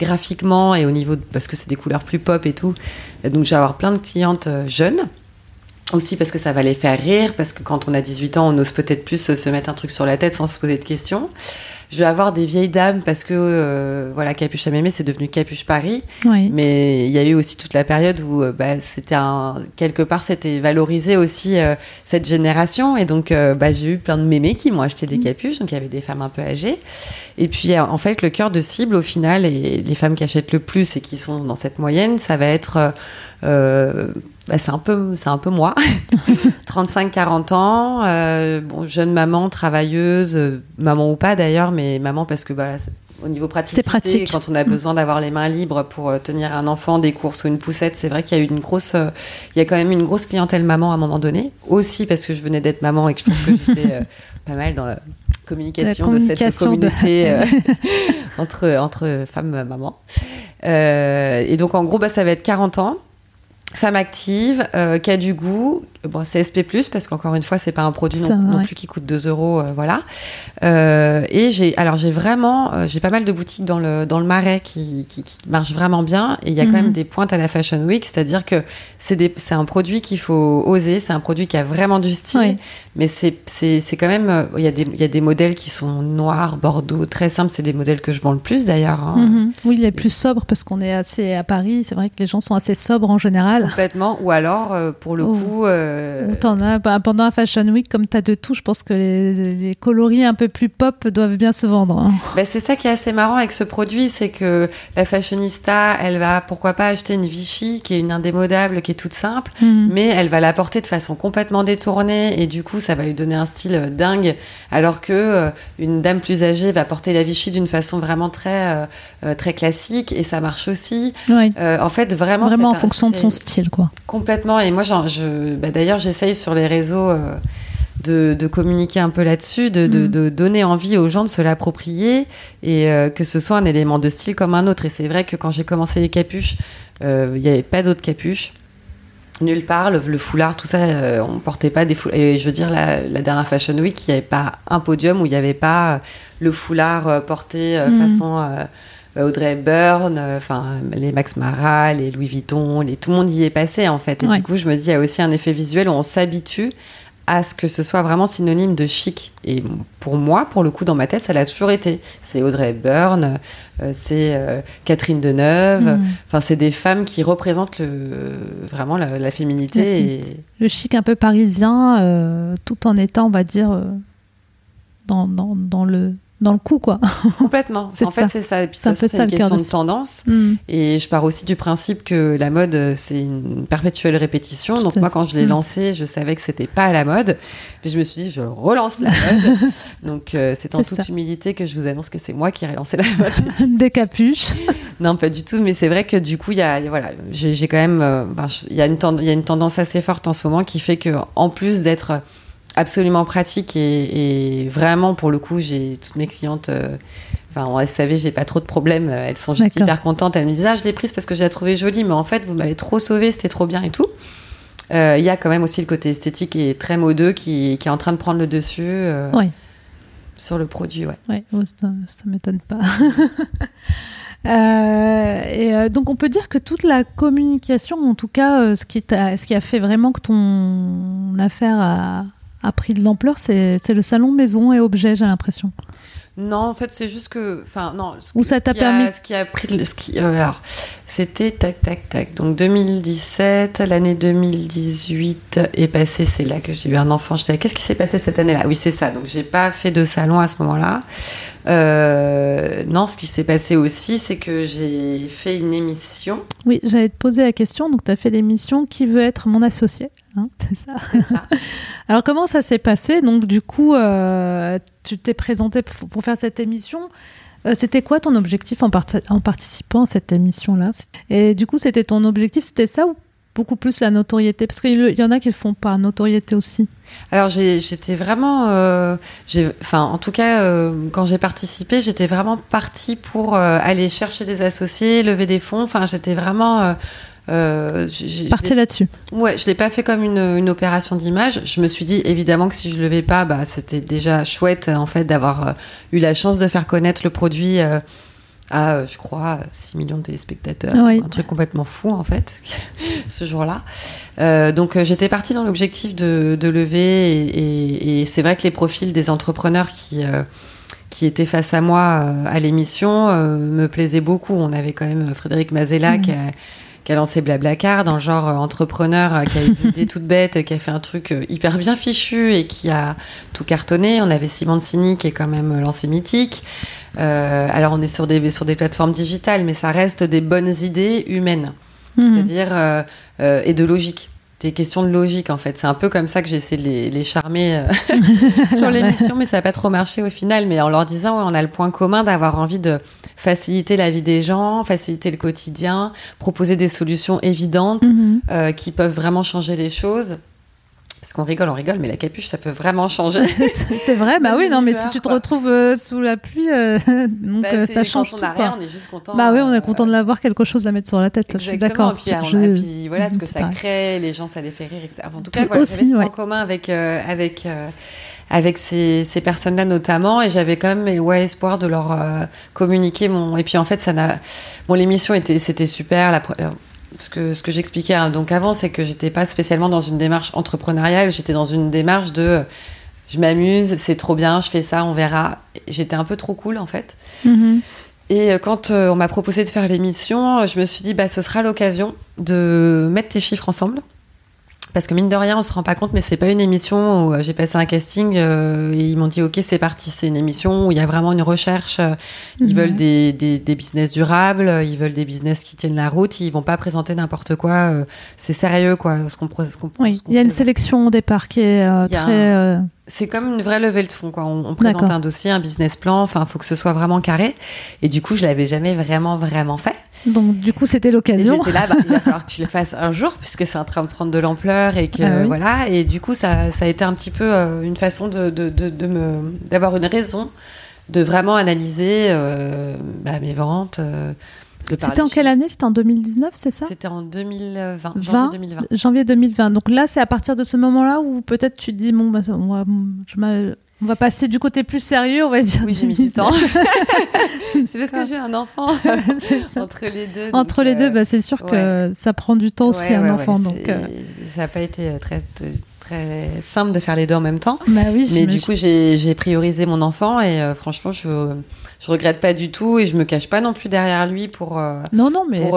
graphiquement et au niveau de- parce que c'est des couleurs plus pop et tout donc je vais avoir plein de clientes jeunes aussi parce que ça va les faire rire, parce que quand on a 18 ans, on ose peut-être plus se mettre un truc sur la tête sans se poser de questions. Je vais avoir des vieilles dames parce que euh, voilà, Capuche à Mémé, c'est devenu Capuche Paris. Oui. Mais il y a eu aussi toute la période où euh, bah, c'était un quelque part c'était valorisé aussi euh, cette génération et donc euh, bah, j'ai eu plein de mémés qui m'ont acheté des capuches donc il y avait des femmes un peu âgées et puis euh, en fait le cœur de cible au final et les femmes qui achètent le plus et qui sont dans cette moyenne ça va être bah, c'est un peu c'est un peu moi 35 40 ans euh, bon jeune maman travailleuse euh, maman ou pas d'ailleurs mais maman parce que bah, c'est- au niveau praticité, pratique. quand on a besoin d'avoir les mains libres pour euh, tenir un enfant, des courses ou une poussette, c'est vrai qu'il y a eu une grosse, euh, il y a quand même une grosse clientèle maman à un moment donné. Aussi parce que je venais d'être maman et que je pense que j'étais euh, pas mal dans la communication, La de cette de- communauté euh, entre entre femmes mamans. Euh, et donc en gros, bah, ça va être 40 ans. Femme active, euh, qui a du goût, bon, c'est SP+, parce qu'encore une fois, c'est pas un produit non, Ça, non ouais. plus qui coûte 2 euros, euh, voilà. Euh, et j'ai, alors j'ai vraiment, euh, j'ai pas mal de boutiques dans le dans le Marais qui, qui, qui marchent vraiment bien. Et il y a quand Mhm. même des pointes à la Fashion Week, c'est-à-dire que c'est des, c'est un produit qu'il faut oser, c'est un produit qui a vraiment du style, Oui. Mais c'est quand même, euh, il y a des il y a des modèles qui sont noirs, bordeaux, très simples. C'est des modèles que je vends le plus d'ailleurs. hein. Mhm. Oui, il est plus sobre parce qu'on est assez à Paris. C'est vrai que les gens sont assez sobres en général. Complètement. Ou alors, euh, pour le Ou- coup, euh, t'en as, bah, pendant un Fashion Week, comme tu as de tout, je pense que les, les coloris un peu plus pop doivent bien se vendre. hein. Ben, c'est ça qui est assez marrant avec ce produit, c'est que la fashionista, elle va pourquoi pas acheter une Vichy qui est une indémodable, qui est toute simple, Mhm. mais elle va la porter de façon complètement détournée et du coup ça va lui donner un style euh, dingue, alors que euh, une dame plus âgée va porter la Vichy d'une façon vraiment très euh, très classique et ça marche aussi. Oui. En fait, vraiment, Vraiment en fonction de son style, quoi. Complètement. Et moi, je, bah, d'ailleurs, j'essaye sur les réseaux de, de communiquer un peu là-dessus, de, de- Mm. de donner envie aux gens de se l'approprier et euh, que ce soit un élément de style comme un autre. Et c'est vrai que quand j'ai commencé les capuches, euh, il n'y avait pas d'autres capuches. Nulle part. Le, le foulard, tout ça, euh, on portait pas des foulards. Et je veux dire, la, la dernière Fashion Week, il n'y avait pas un podium où il n'y avait pas euh, le foulard euh, porté euh, Mhm. façon Audrey Hepburn, enfin les Max Mara, les Louis Vuitton, les, tout le monde y est passé en fait. Et Ouais. du coup, je me dis, il y a aussi un effet visuel où on s'habitue à ce que ce soit vraiment synonyme de chic. Et pour moi, pour le coup, dans ma tête, ça l'a toujours été. C'est Audrey Hepburn, euh, c'est euh, Catherine Deneuve. Mhm. Enfin, c'est des femmes qui représentent le, vraiment la, la féminité. Et... Le chic un peu parisien, euh, tout en étant, on va dire, dans, dans, dans le, dans le coup, quoi. Complètement. En fait, c'est ça. Et puis, C'est une question de tendance. Mhm. Et je pars aussi du principe que la mode, euh, c'est une perpétuelle répétition. Tout Donc moi, quand je l'ai Mm. lancé, je savais que c'était pas à la mode. Puis je me suis dit, je relance la mode. Donc euh, c'est en toute ça. humilité que je vous annonce que c'est moi qui ai relancé la mode. Des capuches. non, pas du tout. Mais c'est vrai que du coup, il y a, voilà, j'ai quand même, euh, ben, il y y a une tendance assez forte en ce moment qui fait que, en plus d'être absolument pratique et, et vraiment pour le coup, j'ai toutes mes clientes. euh, Enfin, en SAV, j'ai pas trop de problèmes. euh, Elles sont juste hyper contentes. Elles me disent Ah, je l'ai prise parce que je la trouvais jolie, mais en fait, vous m'avez trop sauvée, c'était trop bien et tout. Euh, Il y a quand même aussi le côté esthétique et très modeux qui, qui est en train de prendre le dessus euh, sur le produit. Ouais. Ouais, oh, ça, ça m'étonne pas. Euh, et euh, donc on peut dire que toute la communication, en tout cas, euh, ce, qui ce qui a fait vraiment que ton affaire a, a pris de l'ampleur, c'est le salon maison et objets, j'ai l'impression. Non, en fait, c'est juste que. Enfin, non. Ce que- ça t'a a- permis- Ce qui a pris. Ce qui, euh, alors, c'était tac, tac, tac. Donc 2017, l'année 2018 est passée. C'est là que j'ai eu un enfant. J'étais Qu'est-ce qui s'est passé cette année-là? Oui, c'est ça. Donc, j'ai pas fait de salon à ce moment-là. Euh, non, ce qui s'est passé aussi, c'est que j'ai fait une émission. Oui, j'allais te poser la question. Donc tu as fait l'émission Qui veut être mon associé? Hein, C'est ça. Alors comment ça s'est passé? Donc du coup, euh, tu t'es présenté pour, faire cette émission. Euh, c'était quoi ton objectif en, participant à cette émission-là? Et du coup, c'était ton objectif, c'était ça ou beaucoup plus la notoriété? Parce qu'il y en a qui le font par notoriété aussi. Alors j'étais vraiment, euh, enfin en tout cas euh, quand j'ai participé, j'étais vraiment partie pour euh, aller chercher des associés, lever des fonds. Enfin j'étais vraiment, euh, euh, Parti là-dessus. ouais, je l'ai pas fait comme une, une opération d'image. Je me suis dit évidemment que si je levais pas, bah c'était déjà chouette en fait d'avoir euh, eu la chance de faire connaître le produit. euh, à, euh, je crois, 6 millions de téléspectateurs. Oui. Un truc complètement fou, en fait, ce jour-là. Euh, donc, euh, j'étais partie dans l'objectif de, de lever. Et, et- et c'est vrai que les profils des entrepreneurs qui, euh, qui étaient face à moi euh, à l'émission euh, me plaisaient beaucoup. On avait quand même Frédéric Mazella Mhm. qui a qui a lancé Blablacar dans le genre euh, entrepreneur, euh, qui a eu une idée toute bête, qui a fait un truc euh, hyper bien fichu et qui a tout cartonné. On avait Simon Sini qui est quand même euh, lancé Mythique. Euh, alors on est sur des, sur des plateformes digitales, mais ça reste des bonnes idées humaines, Mhm. c'est-à-dire euh, euh, et de logique. Des questions de logique en fait. C'est un peu comme ça que j'ai essayé de les, les charmer euh, sur l'émission, mais ça n'a pas trop marché au final. Mais en leur disant, ouais, on a le point commun d'avoir envie de faciliter la vie des gens, faciliter le quotidien, proposer des solutions évidentes Mhm. euh, qui peuvent vraiment changer les choses. Parce qu'on rigole, on rigole, mais la capuche, ça peut vraiment changer. c'est vrai, bah oui, non, mais si tu te retrouves euh, sous la pluie, euh, donc Bah, euh, ça quand change on tout. rien, on est juste content. Bah oui, on est euh, content de l'avoir quelque chose à mettre sur la tête. Je suis Exactement. d'accord. Puis, on Je- a- puis voilà, ce que ça pareil. crée, les gens, ça les fait rire, etc. En tout cas, voilà, j'avais ce point ouais. commun avec, euh, avec, euh, avec ces, ces personnes-là notamment, et j'avais quand même ouais, espoir de leur euh, communiquer mon. Et puis en fait, ça n'a. Bon, l'émission était, c'était super. La... Ce que, ce que j'expliquais hein, donc avant, c'est que j'étais pas spécialement dans une démarche entrepreneuriale, j'étais dans une démarche de je m'amuse, c'est trop bien, je fais ça, on verra. J'étais un peu trop cool en fait. Mhm. Et euh, quand euh, on m'a proposé de faire l'émission, je me suis dit, bah, ce sera l'occasion de mettre tes chiffres ensemble. Parce que mine de rien, on se rend pas compte, mais c'est pas une émission où euh, j'ai passé un casting euh, et ils m'ont dit, ok, c'est parti. C'est une émission où il y a vraiment une recherche. euh, Ils Mhm. veulent des, des, des business durables, ils veulent des business qui tiennent la route. Ils vont pas présenter n'importe quoi. euh, C'est sérieux, quoi. Ce qu'on, Oui, il y a une présente. sélection au départ qui est euh, très. un- C'est comme une vraie levée de fonds, quoi. On, on présente un dossier, un business plan. Enfin, il faut que ce soit vraiment carré. Et du coup, je l'avais jamais vraiment, vraiment fait. Donc, du coup, c'était l'occasion. j'étais là, bah, il va falloir que tu le fasses un jour, puisque c'est en train de prendre de l'ampleur et que Ah oui. voilà. Et du coup, ça, ça a été un petit peu euh, une façon de, de, de, de me d'avoir une raison de vraiment analyser euh, bah, mes ventes, euh, C'était en quelle année? C'était en 2019, c'est ça? C'était en 2020, 20, janvier 2020. Janvier 2020. Donc là, c'est à partir de ce moment-là où peut-être tu dis, bon, bah, on, va, je on va passer du côté plus sérieux, on va dire. Oui, j'ai mis du temps. c'est parce que j'ai un enfant entre les deux. Entre les deux, bah, c'est sûr que ça prend du temps aussi, un enfant. Donc, euh. Ça n'a pas été très très simple de faire les deux en même temps. Bah oui, mais du coup, j'ai priorisé mon enfant et euh, franchement, je je regrette pas du tout et je me cache pas non plus derrière lui pour euh, non non mais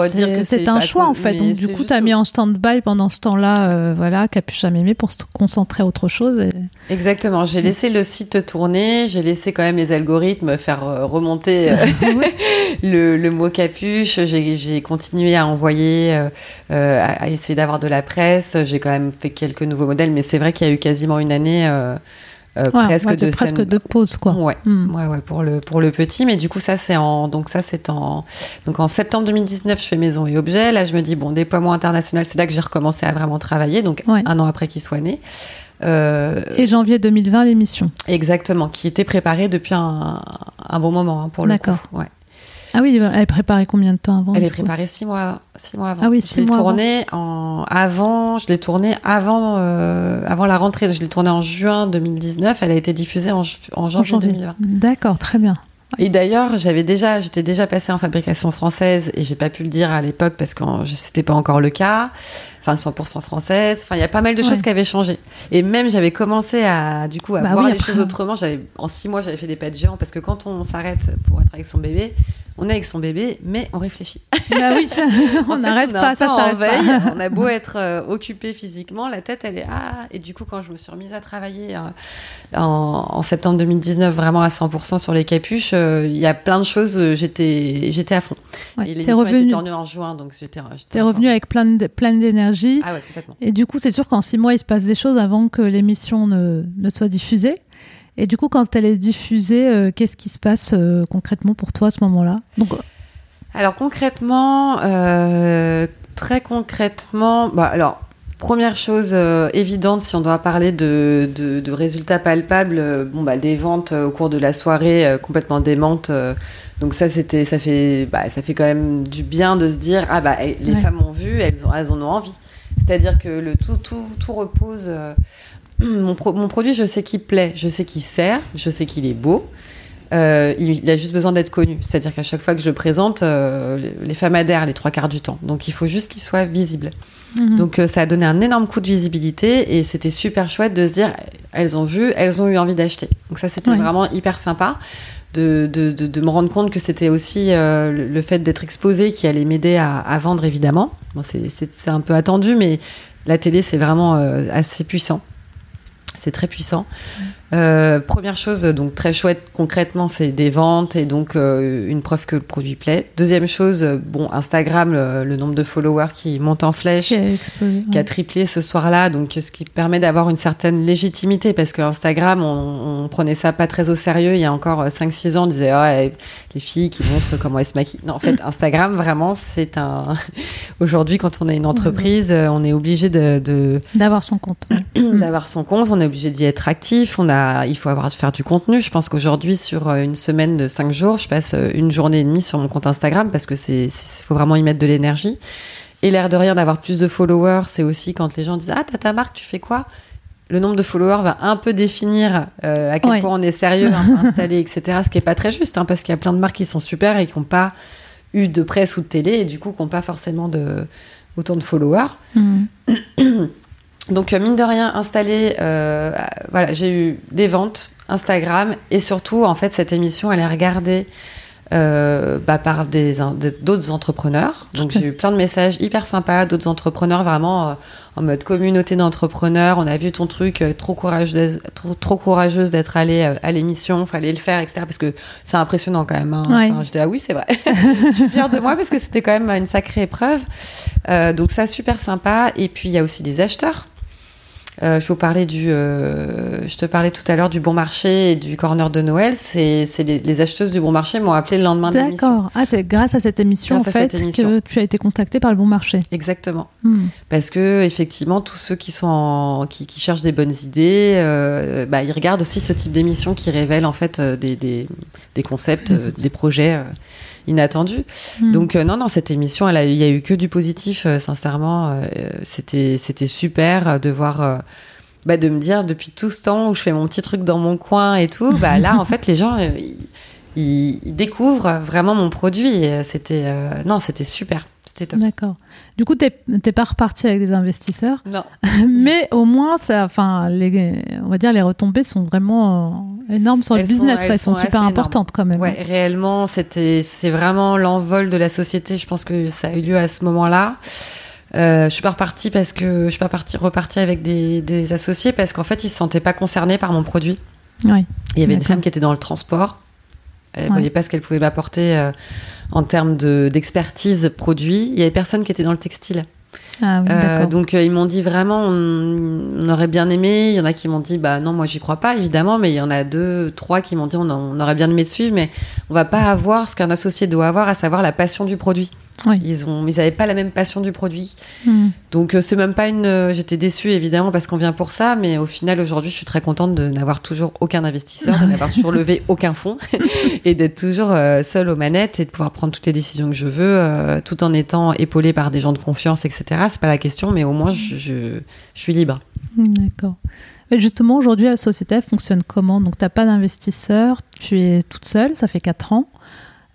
c'est un choix en fait. Donc du coup tu as mis en stand-by pendant ce temps-là euh, voilà capuche à mémé pour se concentrer à autre chose exactement. J'ai laissé le site tourner. J'ai laissé quand même les algorithmes faire euh, remonter le, le, mot capuche. J'ai continué à envoyer à, essayer d'avoir de la presse. J'ai quand même fait quelques nouveaux modèles mais c'est vrai qu'il y a eu quasiment une année euh, presque de, presque de pause quoi. Ouais, hmm. ouais, ouais, pour le pour le petit. Mais du coup ça c'est en donc ça c'est en donc en septembre 2019 je fais maison et objet. Là je me dis bon déploiement international c'est là que j'ai recommencé à vraiment travailler donc un an après qu'il soit né. Euh, et janvier 2020 l'émission. Exactement, qui était préparée depuis un, un bon moment hein, pour le coup. D'accord. Ouais. Ah oui, elle est préparée combien de temps avant Elle est préparée six mois, six mois avant. Ah oui, six je mois tourné en avant. Je l'ai tournée avant, euh, avant la rentrée. Je l'ai tournée en juin 2019. Elle a été diffusée en, en janvier, 2020. D'accord, très bien. Et d'ailleurs, j'avais déjà, j'étais déjà passée en fabrication française et j'ai pas pu le dire à l'époque parce que c'était pas encore le cas. Enfin, 100% française. Enfin, il y a pas mal de choses qui avaient changé. Et même, j'avais commencé à, du coup, à bah voir les choses autrement. J'avais, en six mois, j'avais fait des pas de géant parce que quand on s'arrête pour être avec son bébé, on est avec son bébé, mais on réfléchit. Bah oui, on n'arrête pas, ça s'arrête pas. On a beau être euh, occupé physiquement, la tête, elle est ah. Et du coup, quand je me suis remise à travailler euh, en, septembre 2019, vraiment à 100% sur les capuches, euh, il y a plein de choses. J'étais, j'étais à fond. Ouais, et l'émission revenu... était tournée en juin, donc j'étais. T'es revenu avec plein, de, plein d'énergie. Ah ouais. Et du coup, c'est sûr qu'en six mois, il se passe des choses avant que l'émission ne, ne soit diffusée. Et du coup, quand elle est diffusée, euh, qu'est-ce qui se passe euh, concrètement pour toi à ce moment-là? Donc, Alors concrètement, euh, très concrètement, bah, alors première chose évidente, si on doit parler de, de, résultats palpables, bon bah des ventes au cours de la soirée complètement démentes. Donc ça c'était, ça fait, bah, ça fait quand même du bien de se dire ah bah eh, les femmes ont vu, elles, ont, elles en ont envie. C'est-à-dire que le tout, tout, tout repose mon, produit, je sais qu'il plaît, je sais qu'il sert, je sais qu'il est beau. Euh, il, a juste besoin d'être connu. C'est-à-dire qu'à chaque fois que je le présente, euh, les femmes adhèrent les trois quarts du temps. Donc il faut juste qu'il soit visible. Mhm. Donc euh, ça a donné un énorme coup de visibilité et c'était super chouette de se dire, elles ont vu, elles ont eu envie d'acheter. Donc ça c'était vraiment hyper sympa. De, me rendre compte que c'était aussi le, fait d'être exposé qui allait m'aider à, vendre évidemment. Bon, c'est un peu attendu, mais la télé c'est vraiment assez puissant. C'est très puissant. Euh, première chose, donc très chouette concrètement, c'est des ventes et donc euh, une preuve que le produit plaît. Deuxième chose, euh, bon, Instagram, le, nombre de followers qui monte en flèche, qui a, triplé ce soir-là, donc ce qui permet d'avoir une certaine légitimité parce que Instagram, on, prenait ça pas très au sérieux. Il y a encore 5-6 ans, on disait oh, les filles qui montrent comment elles se maquillent. Non, en fait, Instagram, vraiment, c'est un. Aujourd'hui, quand on est une entreprise, on est obligé de d'avoir son compte. d'avoir son compte, on est obligé d'y être actif. On a il faut avoir faire du contenu. Je pense qu'aujourd'hui, sur euh, une semaine de cinq jours, je passe euh, une journée et demie sur mon compte Instagram parce que c'est, faut vraiment y mettre de l'énergie. Et l'air de rien d'avoir plus de followers, c'est aussi quand les gens disent ah t'as ta marque, tu fais quoi? Le nombre de followers va un peu définir euh, à quel point on est sérieux, installé, etc. Ce qui est pas très juste, hein, parce qu'il y a plein de marques qui sont super et qui n'ont pas eu de presse ou de télé et du coup qui n'ont pas forcément de autant de followers. Mmh. Donc, euh, mine de rien, installé, euh, voilà, j'ai eu des ventes, Instagram, et surtout, en fait, cette émission, elle est regardée euh, bah, par d'autres entrepreneurs. Donc, j'ai eu plein de messages hyper sympas, d'autres entrepreneurs vraiment en mode communauté d'entrepreneurs. On a vu ton truc, trop, courageuse, trop, trop courageuse d'être allée à l'émission, fallait le faire, etc. Parce que c'est impressionnant quand même. Hein. Enfin, J'étais, ah oui, c'est vrai. Je suis fière de moi parce que c'était quand même une sacrée épreuve. donc, ça, super sympa. Et puis, il y a aussi des acheteurs euh, je vous parlais du, euh, je te parlais tout à l'heure du bon marché et du corner de Noël. C'est, les, les, acheteuses du bon marché m'ont appelé le lendemain de l'émission. D'accord. Ah, c'est grâce à cette émission en fait que tu as été contactée par le bon marché. Exactement. Hmm. Parce que effectivement, tous ceux qui sont qui, qui, cherchent des bonnes idées, euh, bah, ils regardent aussi ce type d'émission qui révèle en fait des, des, des concepts, des projets inattendu. Hmm. Donc euh, non, non, cette émission, il y a eu que du positif, euh, sincèrement. euh, c'était, c'était super de voir, bah, de me dire depuis tout ce temps où je fais mon petit truc dans mon coin et tout, bah là, en fait, les gens, ils, découvrent vraiment mon produit. C'était, euh, non, c'était super, c'était top. D'accord. Du coup, t'es pas reparti avec des investisseurs, Non. mais au moins, ça, enfin, les, on va dire les retombées sont vraiment euh, énormes sur le Elles sont- business. quoi. elles sont, sont super importantes quand même. Ouais, réellement, c'était, c'est vraiment l'envol de la société. Je pense que ça a eu lieu à ce moment-là. Euh, je suis pas repartie parce que je suis pas partie, repartie avec des, des associés parce qu'en fait, ils se sentaient pas concernés par mon produit. Oui. Il y avait D'accord. femmes qui étaient dans le transport. Elles ne Ouais. voyaient pas ce qu'elles pouvaient m'apporter euh, en termes de- d'expertise produit. Il y avait personne qui était dans le textile. Ah oui, Euh, donc euh, ils m'ont dit vraiment, on, on aurait bien aimé. Il y en a qui m'ont dit, bah non, moi j'y crois pas évidemment, mais il y en a deux, trois qui m'ont dit, on, on aurait bien aimé te suivre, mais on va pas avoir ce qu'un associé doit avoir, à savoir la passion du produit. Oui. Ils ont, ils avaient pas la même passion du produit. Hmm. Donc euh, c'est même pas une. euh, J'étais déçue évidemment parce qu'on vient pour ça, mais au final aujourd'hui je suis très contente de n'avoir toujours aucun investisseur, de n'avoir toujours levé aucun fonds et d'être toujours euh, seule aux manettes et de pouvoir prendre toutes les décisions que je veux, tout en étant épaulée par des gens de confiance, etc. C'est pas la question, mais au moins je, je, je suis libre. D'accord. Justement, aujourd'hui, la société elle fonctionne comment? Donc, tu n'as pas d'investisseur, tu es toute seule, ça fait 4 ans.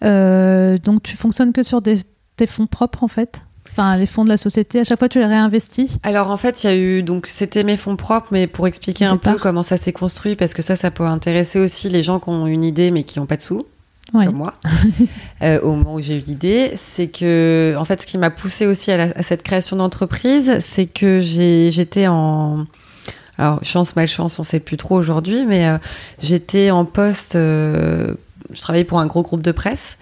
Euh, donc, tu fonctionnes que sur des, tes fonds propres, en fait? Enfin, les fonds de la société, à chaque fois, tu les réinvestis? Alors en fait, il y a eu donc c'était mes fonds propres, mais pour expliquer un peu comment ça s'est construit, parce que ça, ça peut intéresser aussi les gens qui ont une idée mais qui n'ont pas de sous. Oui. comme moi, euh, au moment où j'ai eu l'idée, c'est que, en fait, ce qui m'a poussé aussi à, la- à cette création d'entreprise, c'est que j'étais en, alors chance malchance, on sait plus trop aujourd'hui, mais euh, j'étais en poste, euh, je travaillais pour un gros groupe de presse.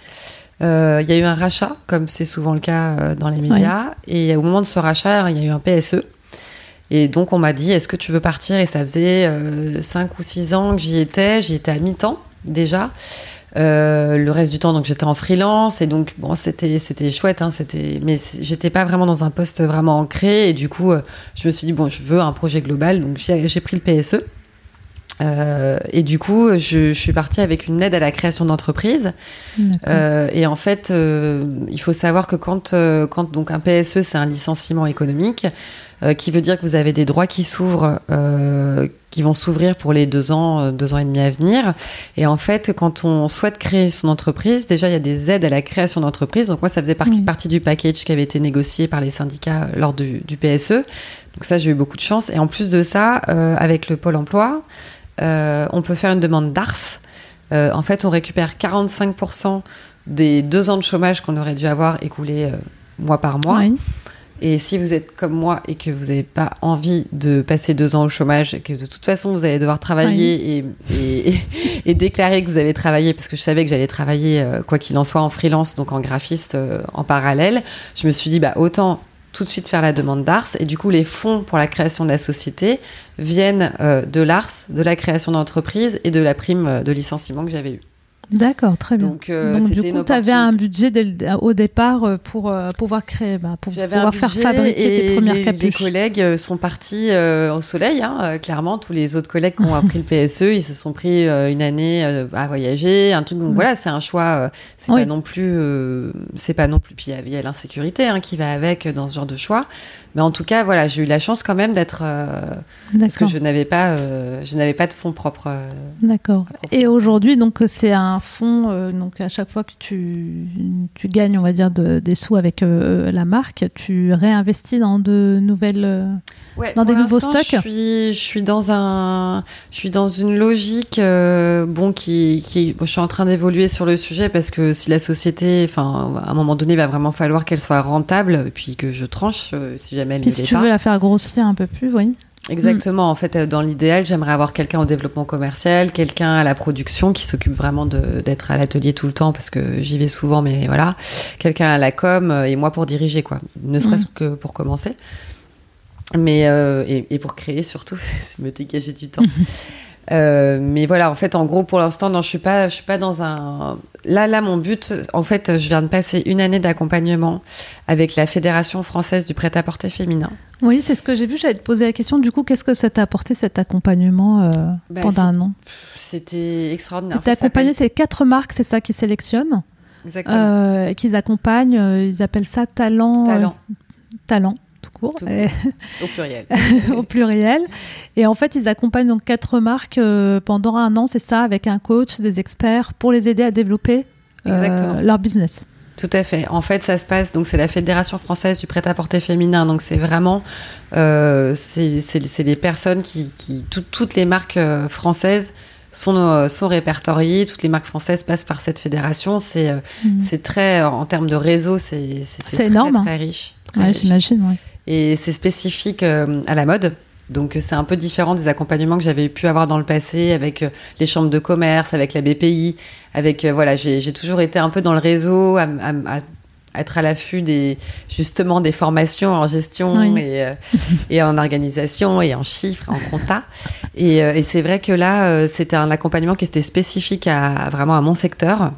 Euh, Il y a eu un rachat, comme c'est souvent le cas euh, dans les médias, et au moment de ce rachat, il y a eu un PSE. Et donc on m'a dit, est-ce que tu veux partir? Et ça faisait 5 ou 6 ans que j'y étais, j'y étais à mi-temps déjà. Euh, le reste du temps, donc j'étais en freelance. Et donc bon, c'était c'était chouette, hein, c'était, mais j'étais pas vraiment dans un poste vraiment ancré. Et du coup, euh, je me suis dit bon, je veux un projet global, donc j'ai pris le PSE. Euh, et du coup, je, je suis partie avec une aide à la création d'entreprise. Euh, et en fait, euh, il faut savoir que quand, quand donc un PSE, c'est un licenciement économique, qui veut dire que vous avez des droits qui s'ouvrent, qui vont s'ouvrir pour les deux ans, deux ans et demi à venir. Et en fait, quand on souhaite créer son entreprise, déjà il y a des aides à la création d'entreprise. Donc moi, ça faisait par- Oui. partie du package qui avait été négocié par les syndicats lors du, du PSE. Donc ça, j'ai eu beaucoup de chance. Et en plus de ça, avec le Pôle Emploi, on peut faire une demande d'ARS. Euh, en fait, on récupère 45% des deux ans de chômage qu'on aurait dû avoir écoulés euh, mois par mois. Oui. Et si vous êtes comme moi et que vous n'avez pas envie de passer deux ans au chômage, et que de toute façon vous allez devoir travailler et, et, et- et déclarer que vous avez travaillé, parce que je savais que j'allais travailler, euh, quoi qu'il en soit, en freelance, donc en graphiste euh, en parallèle, je me suis dit, bah, autant tout de suite faire la demande d'ARS. Et du coup, les fonds pour la création de la société viennent euh, de l'ARS, de la création d'entreprise et de la prime euh, de licenciement que j'avais eue. D'accord, très bien. Donc, euh, Donc, du coup, tu avais un budget dès au départ pour euh, pouvoir créer, bah, pour pouvoir faire fabriquer tes premières les, les capuches. collègues euh, sont partis euh, au soleil, hein, clairement. Tous les autres collègues qui ont appris le PSE, ils se sont pris une année à voyager, un truc. Donc voilà, c'est un choix. c'est Oui. pas non plus, c'est pas non plus. Puis il y a- l'insécurité hein, qui va avec dans ce genre de choix. Mais en tout cas, voilà, j'ai eu la chance quand même d'être euh, parce que je n'avais pas, euh, je n'avais pas de fonds propres. euh, D'accord. Et aujourd'hui, donc, c'est un fonds. donc, à chaque fois que tu, tu gagnes, on va dire, de- des sous avec la marque, tu réinvestis dans de nouvelles. Ouais, Dans des nouveaux stocks je suis, je suis dans un, je suis dans une logique, euh, bon, qui, qui, bon, je suis en train d'évoluer sur le sujet parce que si la société, enfin, à un moment donné, va vraiment falloir qu'elle soit rentable, et puis que je tranche euh, si jamais Puis si tu pas. veux la faire grossir un peu plus, oui. Exactement. En fait, euh, dans l'idéal, j'aimerais avoir quelqu'un au développement commercial, quelqu'un à la production qui s'occupe vraiment d'être à l'atelier tout le temps parce que j'y vais souvent, mais voilà. Quelqu'un à la com euh, et moi pour diriger, quoi. Ne serait-ce que pour commencer. Mais, euh, et, et pour créer surtout, c'est me dégager du temps. Euh, mais voilà, en fait, en gros, pour l'instant, non, je suis pas, je suis pas dans un. Là, là, mon but, en fait, je viens de passer une année d'accompagnement avec la Fédération française du prêt-à-porter féminin. Oui, c'est ce que j'ai vu. J'allais te poser la question. Du coup, qu'est-ce que ça t'a apporté cet accompagnement euh, Bah, pendant un an? C'était extraordinaire. Tu t'es En fait, ça accompagné, c'est quatre marques, c'est ça qui sélectionnent euh, qu'ils accompagnent. Euh, ils appellent ça talent. Talent. talent. Tout court. Au pluriel. au pluriel. Et en fait, ils accompagnent donc quatre marques pendant un an, c'est ça, avec un coach, des experts, pour les aider à développer leur business. Tout à fait. En fait, ça se passe. Donc, c'est la Fédération française du prêt-à-porter féminin. Donc, c'est vraiment, euh, c'est des personnes qui, qui toutes les marques françaises sont, euh, sont répertoriées. Toutes les marques françaises passent par cette fédération. C'est euh, mhm. c'est très, en termes de réseau, c'est très, énorme. Très, riche. J'imagine, ouais. Et c'est spécifique euh, à la mode. Donc c'est un peu différent des accompagnements que j'avais pu avoir dans le passé avec les chambres de commerce, avec la BPI, avec voilà, j'ai toujours été un peu dans le réseau, à, être à l'affût des justement des formations en gestion et, euh, et, en organisation et en chiffres, en compta. Et, euh, et c'est vrai que là, euh, c'était un accompagnement qui était spécifique à, vraiment à mon secteur.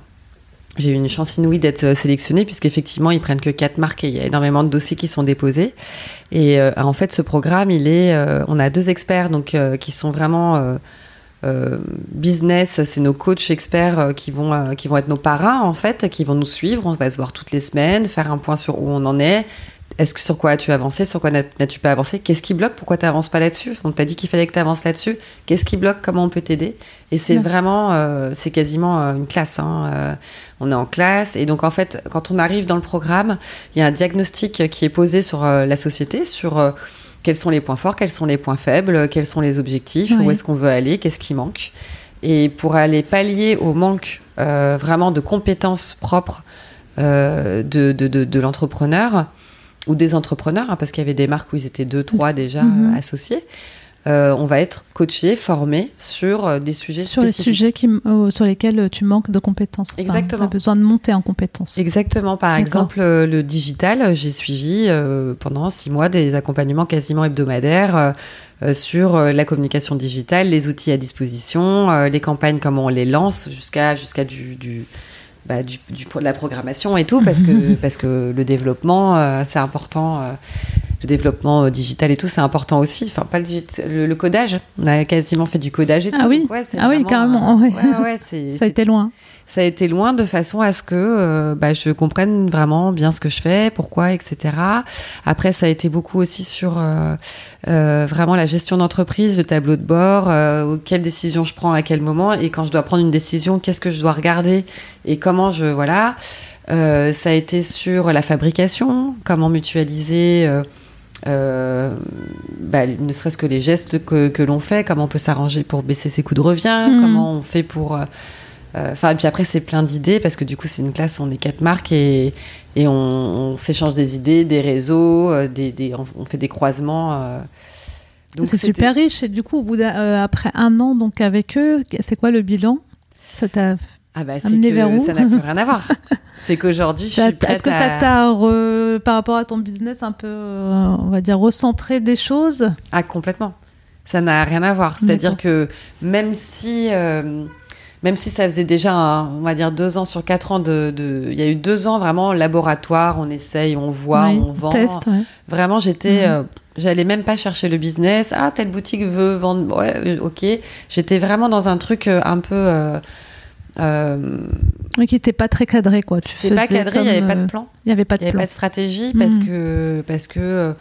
J'ai eu une chance inouïe d'être sélectionnée puisqu'effectivement ils prennent que quatre marques et il y a énormément de dossiers qui sont déposés. Et en fait, ce programme, il est, on a deux experts donc qui sont vraiment euh, business, c'est nos coachs experts euh, qui vont euh, qui vont être nos parrains en fait, qui vont nous suivre. On va se voir toutes les semaines, faire un point sur où on en est. Est-ce que sur quoi as-tu avancé, sur quoi n'as-tu pas avancé? Qu'est-ce qui bloque? Pourquoi tu n'avances pas là-dessus? On t'a dit qu'il fallait que tu avances là-dessus. Qu'est-ce qui bloque? Comment on peut t'aider? Et c'est vraiment, c'est quasiment une classe. Hein. on est en classe et donc en fait, quand on arrive dans le programme, il y a un diagnostic qui est posé sur la société, sur quels sont les points forts, quels sont les points faibles, quels sont les objectifs, où est-ce qu'on veut aller, qu'est-ce qui manque. Et pour aller pallier au manque euh, vraiment de compétences propres euh, de, de, de, l'entrepreneur ou des entrepreneurs, hein, parce qu'il y avait des marques où ils étaient deux, trois déjà mhm. associés, euh, on va être coaché, formé sur euh, des sujets sur les sujets qui, euh, sur lesquels tu manques de compétences. Exactement. tu as besoin de monter en compétences. Exactement. Par exemple, le digital, j'ai suivi pendant six mois des accompagnements quasiment hebdomadaires. sur la communication digitale, les outils à disposition, les campagnes, comment on les lance, jusqu'à jusqu'à du, du, bah, du, de la programmation et tout, parce que, parce que le développement, c'est important le développement euh, digital et tout, c'est important aussi. Enfin, pas le, le, codage. On a quasiment fait du codage et ah tout. Oui. ah oui, carrément. Ouais. Ouais, ça a été loin. Ça a été loin de façon à ce que euh, bah, je comprenne vraiment bien ce que je fais, pourquoi, etc. Après, ça a été beaucoup aussi sur euh, vraiment la gestion d'entreprise, le tableau de bord, quelles décisions je prends à quel moment, et quand je dois prendre une décision, qu'est-ce que je dois regarder et comment je voilà. ça a été sur la fabrication, comment mutualiser euh, bah, ne serait-ce que les gestes que, que l'on fait, comment on peut s'arranger pour baisser ses coûts de revient, mhm. comment on fait pour... Euh, euh, enfin, et puis après, c'est plein d'idées parce que du coup, c'est une classe où on est quatre marques et, et on, s'échange des idées, des réseaux, des, des, on fait des croisements. c'est super riche. Et du coup, au bout après un an donc avec eux, c'est quoi le bilan? Ça t'a ah bah, c'est que ça n'a plus rien à voir. c'est qu'aujourd'hui, je suis Est-ce que ça t'a, par rapport à ton business, un peu, euh, on va dire, recentré des choses? Ah, complètement. Ça n'a rien à voir. C'est-à-dire que même si, euh, même si ça faisait déjà, on va dire, deux ans sur quatre ans, de, il y a eu deux ans vraiment laboratoire, on essaye, on voit, on vend. Test, Vraiment, j'étais... Mhm. Euh, j'allais même pas chercher le business. Ah, telle boutique veut vendre. Ouais, ok. J'étais vraiment dans un truc un peu euh, qui n'était pas très cadré, quoi. Tu pas cadré, il n'y avait pas de euh, plan. Il n'y avait pas de y plan. Avait pas de stratégie parce mhm. que parce que euh,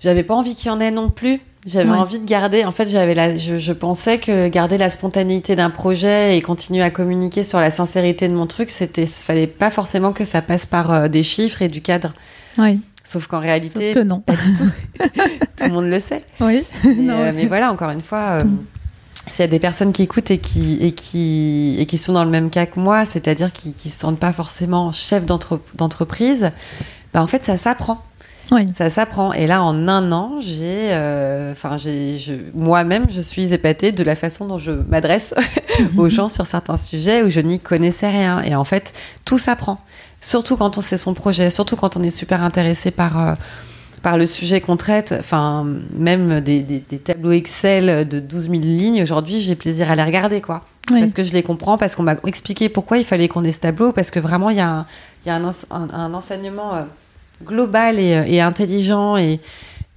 j'avais pas envie qu'il y en ait non plus. J'avais envie de garder. En fait, j'avais la, je, je, pensais que garder la spontanéité d'un projet et continuer à communiquer sur la sincérité de mon truc, c'était, fallait pas forcément que ça passe par euh, des chiffres et du cadre. Oui. Sauf qu'en réalité, que non. pas du tout. tout le monde le sait. Oui. Mais, mais voilà, encore une fois, s'il y a des personnes qui écoutent et qui, et qui, et qui sont dans le même cas que moi, c'est-à-dire qui ne se sentent pas forcément chef d'entreprise, bah en fait, ça s'apprend. Oui. Ça s'apprend. Et là, en un an, j'ai, euh, enfin, j'ai, moi-même, je suis épatée de la façon dont je m'adresse aux gens sur certains sujets où je n'y connaissais rien. Et en fait, tout s'apprend. Surtout quand on sait son projet, surtout quand on est super intéressé par, euh, par le sujet qu'on traite, enfin, même des, tableaux Excel de 12 000 lignes, aujourd'hui, j'ai plaisir à les regarder, quoi. Parce que je les comprends, parce qu'on m'a expliqué pourquoi il fallait qu'on ait ce tableau, parce que vraiment, il y a un, y a un, enseignement euh, global et, euh, et intelligent, et,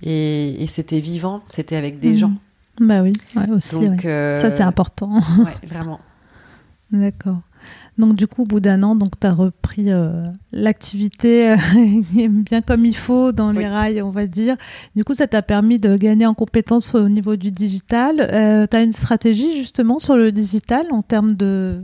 et, c'était vivant, c'était avec des mmh. gens. Bah oui, aussi. Donc, euh, Ça, c'est important. ouais, vraiment. D'accord. Donc du coup, au bout d'un an, donc tu as repris euh, l'activité euh, bien comme il faut dans les Oui. rails, on va dire. Du coup, ça t'a permis de gagner en compétences au niveau du digital. Tu as une stratégie justement sur le digital en termes de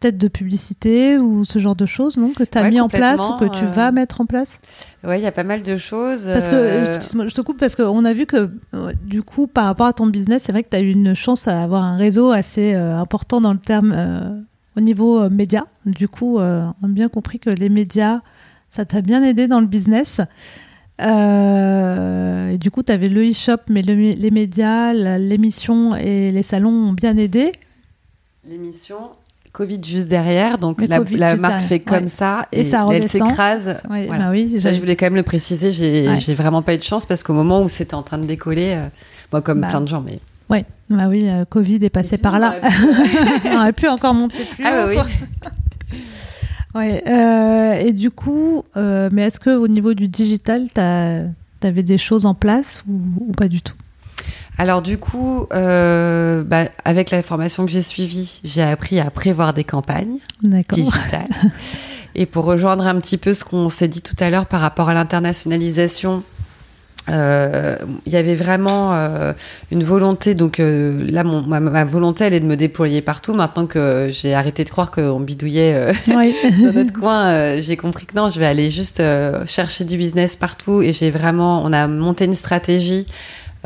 peut-être de publicité ou ce genre de choses, non Que tu as Ouais, mis en place ou que tu euh, vas mettre en place? Ouais, il y a pas mal de choses. Parce que, euh, excuse-moi, je te coupe parce qu'on a vu que, euh, du coup, par rapport à ton business, c'est vrai que tu as eu une chance à avoir un réseau assez euh, important dans le terme euh, au niveau euh, média. Du coup, euh, on a bien compris que les médias, ça t'a bien aidé dans le business. Euh, et du coup, tu avais le e-shop, mais le- les médias, l'émission et les salons ont bien aidé. L'émission Covid juste derrière, donc la, marque derrière, fait comme ouais. ça Et ça elle s'écrase. Ouais, Voilà. bah oui, Ça, je voulais quand même le préciser. J'ai Ouais. vraiment pas eu de chance parce qu'au moment où c'était en train de décoller, euh, moi comme Bah. plein de gens, mais ouais, bah oui, euh, Covid est passé par là. on aurait pu- encore monter plus Ah haut, bah oui. Ouais, euh, et du coup, mais est-ce que au niveau du digital, tu avais des choses en place ou, ou pas du tout? Alors du coup, euh, bah, avec la formation que j'ai suivie, j'ai appris à prévoir des campagnes digitales. Et pour rejoindre un petit peu ce qu'on s'est dit tout à l'heure par rapport à l'internationalisation, euh, il y avait vraiment euh, une volonté. Donc euh, là, mon- ma, ma volonté, elle est de me déployer partout. Maintenant que j'ai arrêté de croire qu'on bidouillait Oui. dans notre coin, j'ai compris que non, je vais aller juste chercher du business partout. Et j'ai vraiment, on a monté une stratégie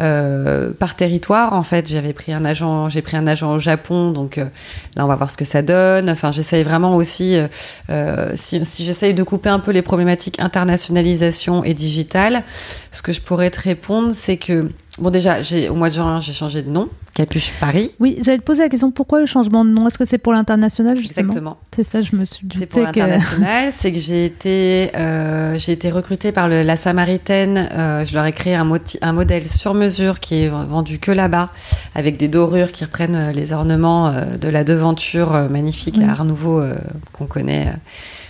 euh, par territoire. En fait, j'avais pris un agent, j'ai pris un agent au Japon, donc euh, là, on va voir ce que ça donne. Enfin, j'essaye vraiment aussi, euh, si, si j'essaye de couper un peu les problématiques internationalisation et digitale, ce que je pourrais te répondre, c'est que bon, déjà, au mois de juin, j'ai changé de nom, Capuche Paris. Oui, j'allais te poser la question pourquoi le changement de nom? Est-ce que c'est pour l'international justement? Exactement. C'est ça, je me suis C'est douté pour que. l'international, c'est que j'ai été, euh, j'ai été recrutée par le, la Samaritaine. euh, je leur ai créé un, moti- un modèle sur mesure qui est vendu que là-bas, avec des dorures qui reprennent euh, les ornements euh, de la devanture magnifique Oui. à Art Nouveau qu'on connaît.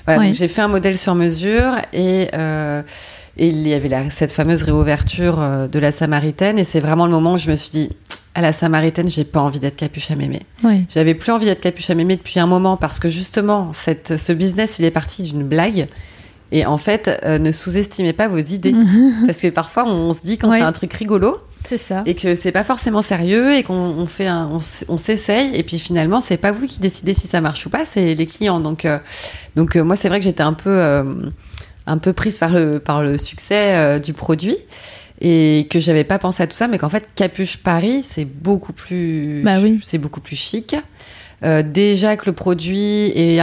Voilà, Oui. donc j'ai fait un modèle sur mesure et et il y avait la- cette fameuse réouverture euh, de la Samaritaine et c'est vraiment le moment où je me suis dit à la Samaritaine, j'ai pas envie d'être capuche à mémé. Oui. J'avais plus envie d'être capuche à mémé depuis un moment parce que justement, cette, ce business, il est parti d'une blague. Et en fait, euh, ne sous-estimez pas vos idées. parce que parfois, on, se dit qu'on fait un truc rigolo C'est ça. et que c'est pas forcément sérieux et qu'on on fait un, on, s'essaye. Et puis finalement, c'est pas vous qui décidez si ça marche ou pas, c'est les clients. Donc, euh, donc euh, moi, c'est vrai que j'étais un peu, un peu prise par le, par le succès euh, du produit et que j'avais pas pensé à tout ça, mais qu'en fait, Capuche Paris, c'est beaucoup plus, Bah oui. c'est beaucoup plus chic. Euh, déjà que le produit est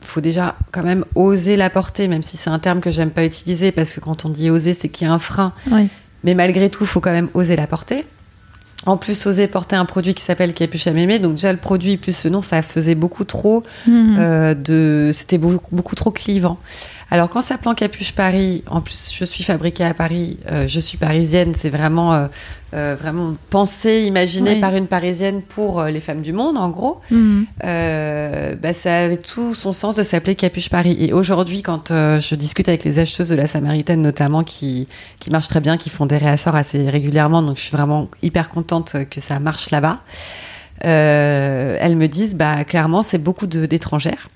faut déjà quand même oser l'apporter, même si c'est un terme que j'aime pas utiliser parce que quand on dit oser, c'est qu'il y a un frein. Oui. Mais malgré tout, faut quand même oser la porter. En plus, oser porter un produit qui s'appelle Capuche à mémé. Donc déjà le produit plus ce nom, ça faisait beaucoup trop euh, de, c'était beaucoup, beaucoup trop clivant. Alors qu'en s'appelant Capuche Paris, en plus je suis fabriquée à Paris, euh, je suis parisienne, c'est vraiment, euh, euh, vraiment pensé, imaginé Oui. par une parisienne pour euh, les femmes du monde, en gros. Euh, bah, ça avait tout son sens de s'appeler Capuche Paris. Et aujourd'hui, quand je discute avec les acheteuses de la Samaritaine, notamment, qui, qui marchent très bien, qui font des réassorts assez régulièrement, donc je suis vraiment hyper contente que ça marche là-bas. Euh, elles me disent, bah, clairement, c'est beaucoup d'étrangères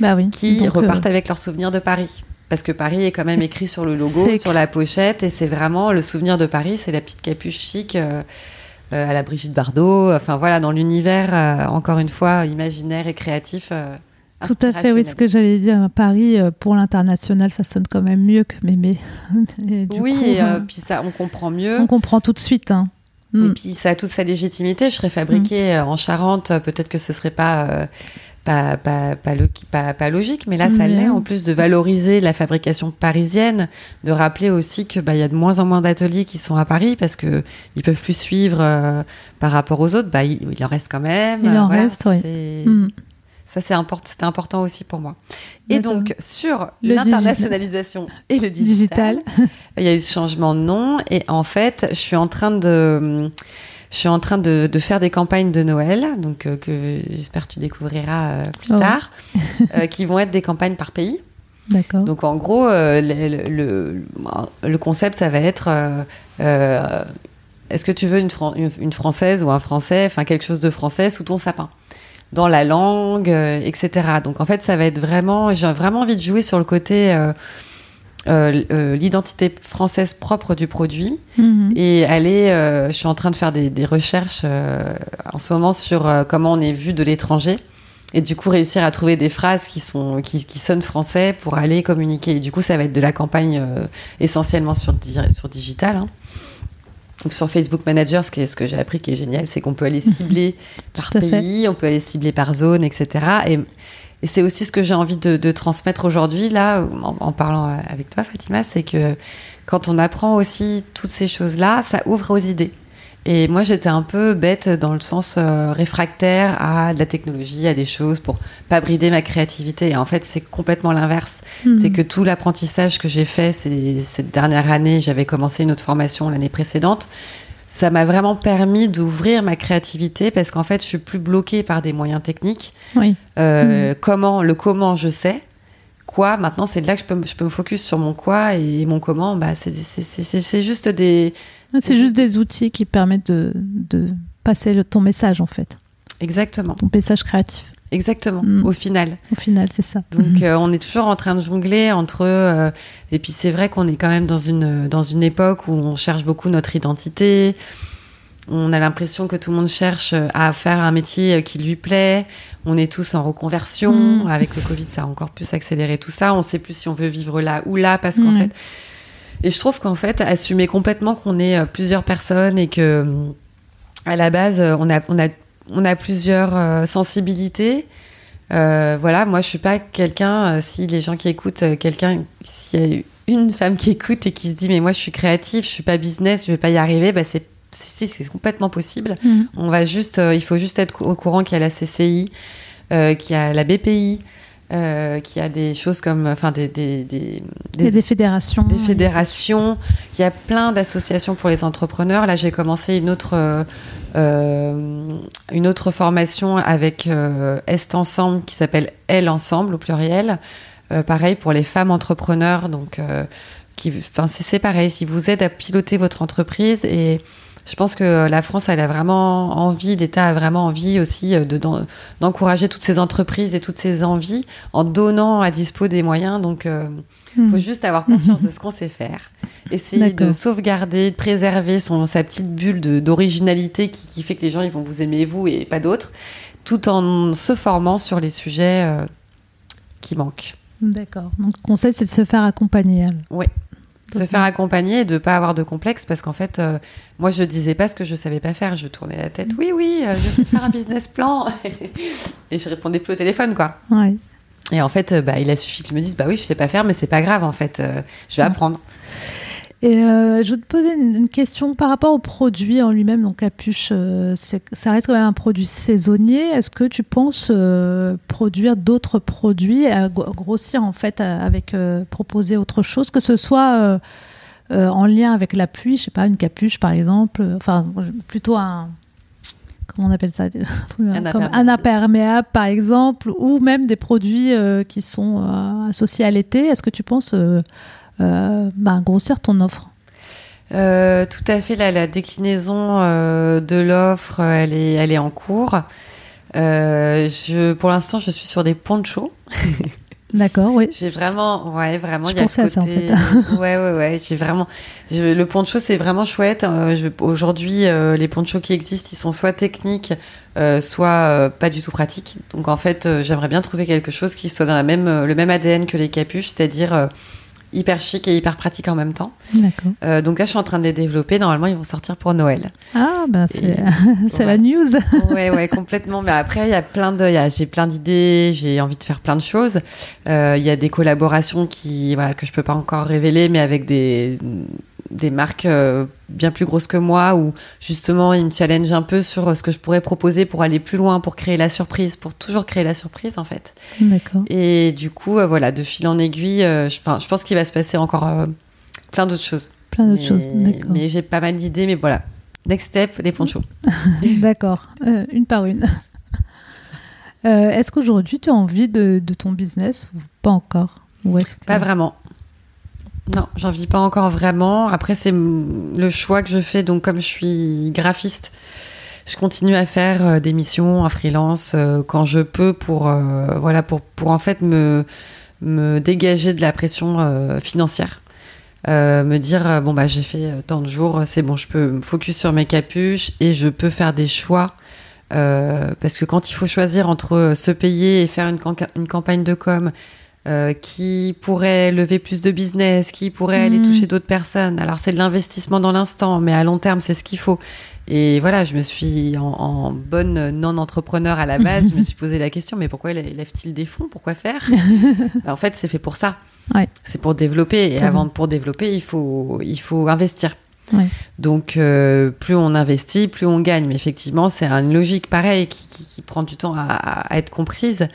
Bah oui. qui Donc, euh, repartent avec leurs souvenirs de Paris. Parce que Paris est quand même écrit sur le logo, sur la pochette, et c'est vraiment le souvenir de Paris, c'est la petite capuche chic euh, euh, à la Brigitte Bardot. Enfin voilà, dans l'univers, euh, encore une fois, imaginaire et créatif. Tout à fait, oui, ce que j'allais dire. Paris, pour l'international, ça sonne quand même mieux que Mémé. Et du Oui, coup, et, euh, euh, puis ça, on comprend mieux. on comprend tout de suite. hein. Et Mm. puis ça a toute sa légitimité. Je serais fabriquée euh, en Charente, peut-être que ce serait pas. euh, pas, pas, pas, lo- pas, pas logique, mais là, ça Mais l'est. En plus de valoriser la fabrication parisienne, de rappeler aussi que bah, y a de moins en moins d'ateliers qui sont à Paris parce que ils peuvent plus suivre euh, par rapport aux autres. Bah, il, il en reste quand même. Il en voilà, reste, oui. Mm. Ça, c'est import- c'était important aussi pour moi. Et donc, sur l'internationalisation et le digital, Digital. il y a eu ce changement de nom. Et en fait, je suis en train de, je suis en train de, de faire des campagnes de Noël, donc euh, que j'espère tu découvriras euh, plus Oh. tard, euh, qui vont être des campagnes par pays. D'accord. Donc en gros, le, le, le concept, ça va être est-ce que tu veux une, Fran- une, une française ou un français, enfin quelque chose de français sous ton sapin dans la langue, etc. Donc en fait, ça va être vraiment, j'ai vraiment envie de jouer sur le côté l'identité française propre du produit Mhm. et aller. je suis en train de faire des, des recherches en ce moment sur comment on est vu de l'étranger et du coup réussir à trouver des phrases qui sont qui, qui sonnent français pour aller communiquer. Et du coup, ça va être de la campagne euh, essentiellement sur sur digital. Hein. Donc sur Facebook Manager, ce, qui est, ce que j'ai appris qui est génial, c'est qu'on peut aller cibler par pays, on peut aller cibler par zone, etc. Et, et c'est aussi ce que j'ai envie de, de transmettre aujourd'hui, là, en, en parlant avec toi, Fatima, c'est que quand on apprend aussi toutes ces choses-là, ça ouvre aux idées. Et moi, j'étais un peu bête dans le sens euh, réfractaire à de la technologie, à des choses pour pas brider ma créativité. Et en fait, c'est complètement l'inverse. Mhm. C'est que tout l'apprentissage que j'ai fait ces, cette dernière année, j'avais commencé une autre formation l'année précédente, ça m'a vraiment permis d'ouvrir ma créativité parce qu'en fait, je suis plus bloquée par des moyens techniques. Oui. Euh, Comment, le comment, je sais. Quoi, maintenant, c'est là que je peux, me- je peux me focus sur mon quoi et mon comment. Bah, c'est juste des. C'est juste des outils qui permettent de, de passer le, ton message, en fait, Exactement. ton message créatif. Exactement, Mm. au final. Au final, c'est ça. Donc Mhm. euh, on est toujours en train de jongler entre euh, et puis c'est vrai qu'on est quand même dans une dans une époque où on cherche beaucoup notre identité. On a l'impression que tout le monde cherche à faire un métier qui lui plaît. On est tous en reconversion. Mm. Avec le Covid, ça a encore plus accéléré tout ça. On sait plus si on veut vivre là ou là parce qu'en fait. Et je trouve qu'en fait, assumer complètement qu'on est euh, plusieurs personnes et que euh, à la base, euh, on a on a on a plusieurs euh, sensibilités. Euh, voilà, moi je suis pas quelqu'un, euh, si les gens qui écoutent, quelqu'un, s'il y a une femme qui écoute et qui se dit mais moi je suis créative, je suis pas business, je vais pas y arriver, bah c'est complètement possible. Mhm. On va juste, euh, il faut juste être au courant qu'il y a la CCI, euh, qu'il y a la BPI, euh, qu'il y a des choses comme, enfin des des, des, des fédérations. des fédérations. Il y a plein d'associations pour les entrepreneurs. Là, j'ai commencé une autre, euh, une autre formation avec euh, Est Ensemble qui s'appelle Elle Ensemble au pluriel. Euh, pareil pour les femmes entrepreneurs. Donc, euh, qui, enfin, c'est c'est pareil. Si vous aide à piloter votre entreprise et je pense que la France, elle a vraiment envie, l'État a vraiment envie aussi euh, de- d'en- d'encourager toutes ces entreprises et toutes ces envies en donnant à dispo des moyens. Donc, euh, il Mhm. faut juste avoir conscience de ce qu'on sait faire. Essayer de sauvegarder, de préserver son, sa petite bulle d'originalité qui, qui fait que les gens ils vont vous aimer vous et pas d'autres, tout en se formant sur les sujets euh, qui manquent. D'accord. Donc, le conseil, c'est de se faire accompagner. alors. Se faire accompagner et de pas avoir de complexe parce qu'en fait, euh, moi je disais pas ce que je savais pas faire, je tournais la tête, oui, oui, euh, je vais faire un business plan. et je répondais plus au téléphone quoi. Ouais. Et en fait, euh, bah, il a suffi que je me dise, bah oui, je sais pas faire, mais c'est pas grave en fait, euh, je vais Ouais. apprendre. Et euh, je vais te poser une, une question par rapport au produit en lui-même. Donc, capuche, euh, ça reste quand même un produit saisonnier. Est-ce que tu penses euh, produire d'autres produits, à grossir en fait à- avec proposer autre chose, que ce soit en lien avec la pluie, je sais pas, une capuche par exemple, enfin plutôt un comment on appelle ça, Un truc, Un comme imperméable. un imperméable par exemple, ou même des produits euh, qui sont euh, associés à l'été. Est-ce que tu penses euh, bah, grossir ton offre Euh, tout à fait, la, la déclinaison euh, de l'offre, euh, elle est, elle est en cours. Euh, je, pour l'instant, je suis sur des ponchos. D'accord, oui. J'ai vraiment, ouais, vraiment, Je y a pensais le à ça, en côté. ouais, ouais, ouais. J'ai vraiment. je- le poncho, c'est vraiment chouette. Euh, je- Aujourd'hui, euh, les ponchos qui existent, ils sont soit techniques, euh, soit euh, pas du tout pratiques. Donc, en fait, euh, j'aimerais bien trouver quelque chose qui soit dans la même, euh, le même ADN que les capuches, c'est-à-dire euh, hyper chic et hyper pratique en même temps. D'accord. Euh, donc là, je suis en train de les développer. Normalement, ils vont sortir pour Noël. Ah, ben c'est la news. ouais, ouais, complètement. Mais après, il y a plein de, il y a- j'ai plein d'idées, j'ai envie de faire plein de choses. Euh, Il y a des collaborations qui, voilà, que je peux pas encore révéler, mais avec des, des marques euh, bien plus grosses que moi, où justement, ils me challengent un peu sur ce que je pourrais proposer pour aller plus loin, pour créer la surprise, pour toujours créer la surprise, en fait. D'accord. Et du coup, euh, voilà, de fil en aiguille, euh, je, pense qu'il va se passer encore euh, plein d'autres choses. Plein d'autres choses. D'accord. Mais j'ai pas mal d'idées, mais voilà. Next step, les ponchos. D'accord. Euh, une par une. Euh, est-ce qu'aujourd'hui tu as envie de, de ton business ou pas encore? Ou est-ce que... Pas vraiment. Non, j'en vis pas encore vraiment. Après, c'est le choix que je fais. Donc, comme je suis graphiste, je continue à faire des missions en freelance quand je peux pour voilà pour pour en fait me me dégager de la pression financière. me dire bon bah j'ai fait tant de jours, c'est bon, je peux me focus sur mes capuches et je peux faire des choix parce que quand il faut choisir entre se payer et faire une, une campagne de com euh, qui pourrait lever plus de business, qui pourrait aller mhm. toucher d'autres personnes. Alors c'est de l'investissement dans l'instant, mais à long terme, c'est ce qu'il faut. Et voilà, je me suis, en, bonne non-entrepreneur à la base, je me suis posé la question, mais pourquoi lève-t-il des fonds? Pourquoi faire? En fait, c'est fait pour ça. C'est pour développer. Et avant, pour développer, il faut, il faut investir. Donc, euh, plus on investit, plus on gagne. Mais effectivement, c'est une logique pareille qui, prend du temps à, à être comprise.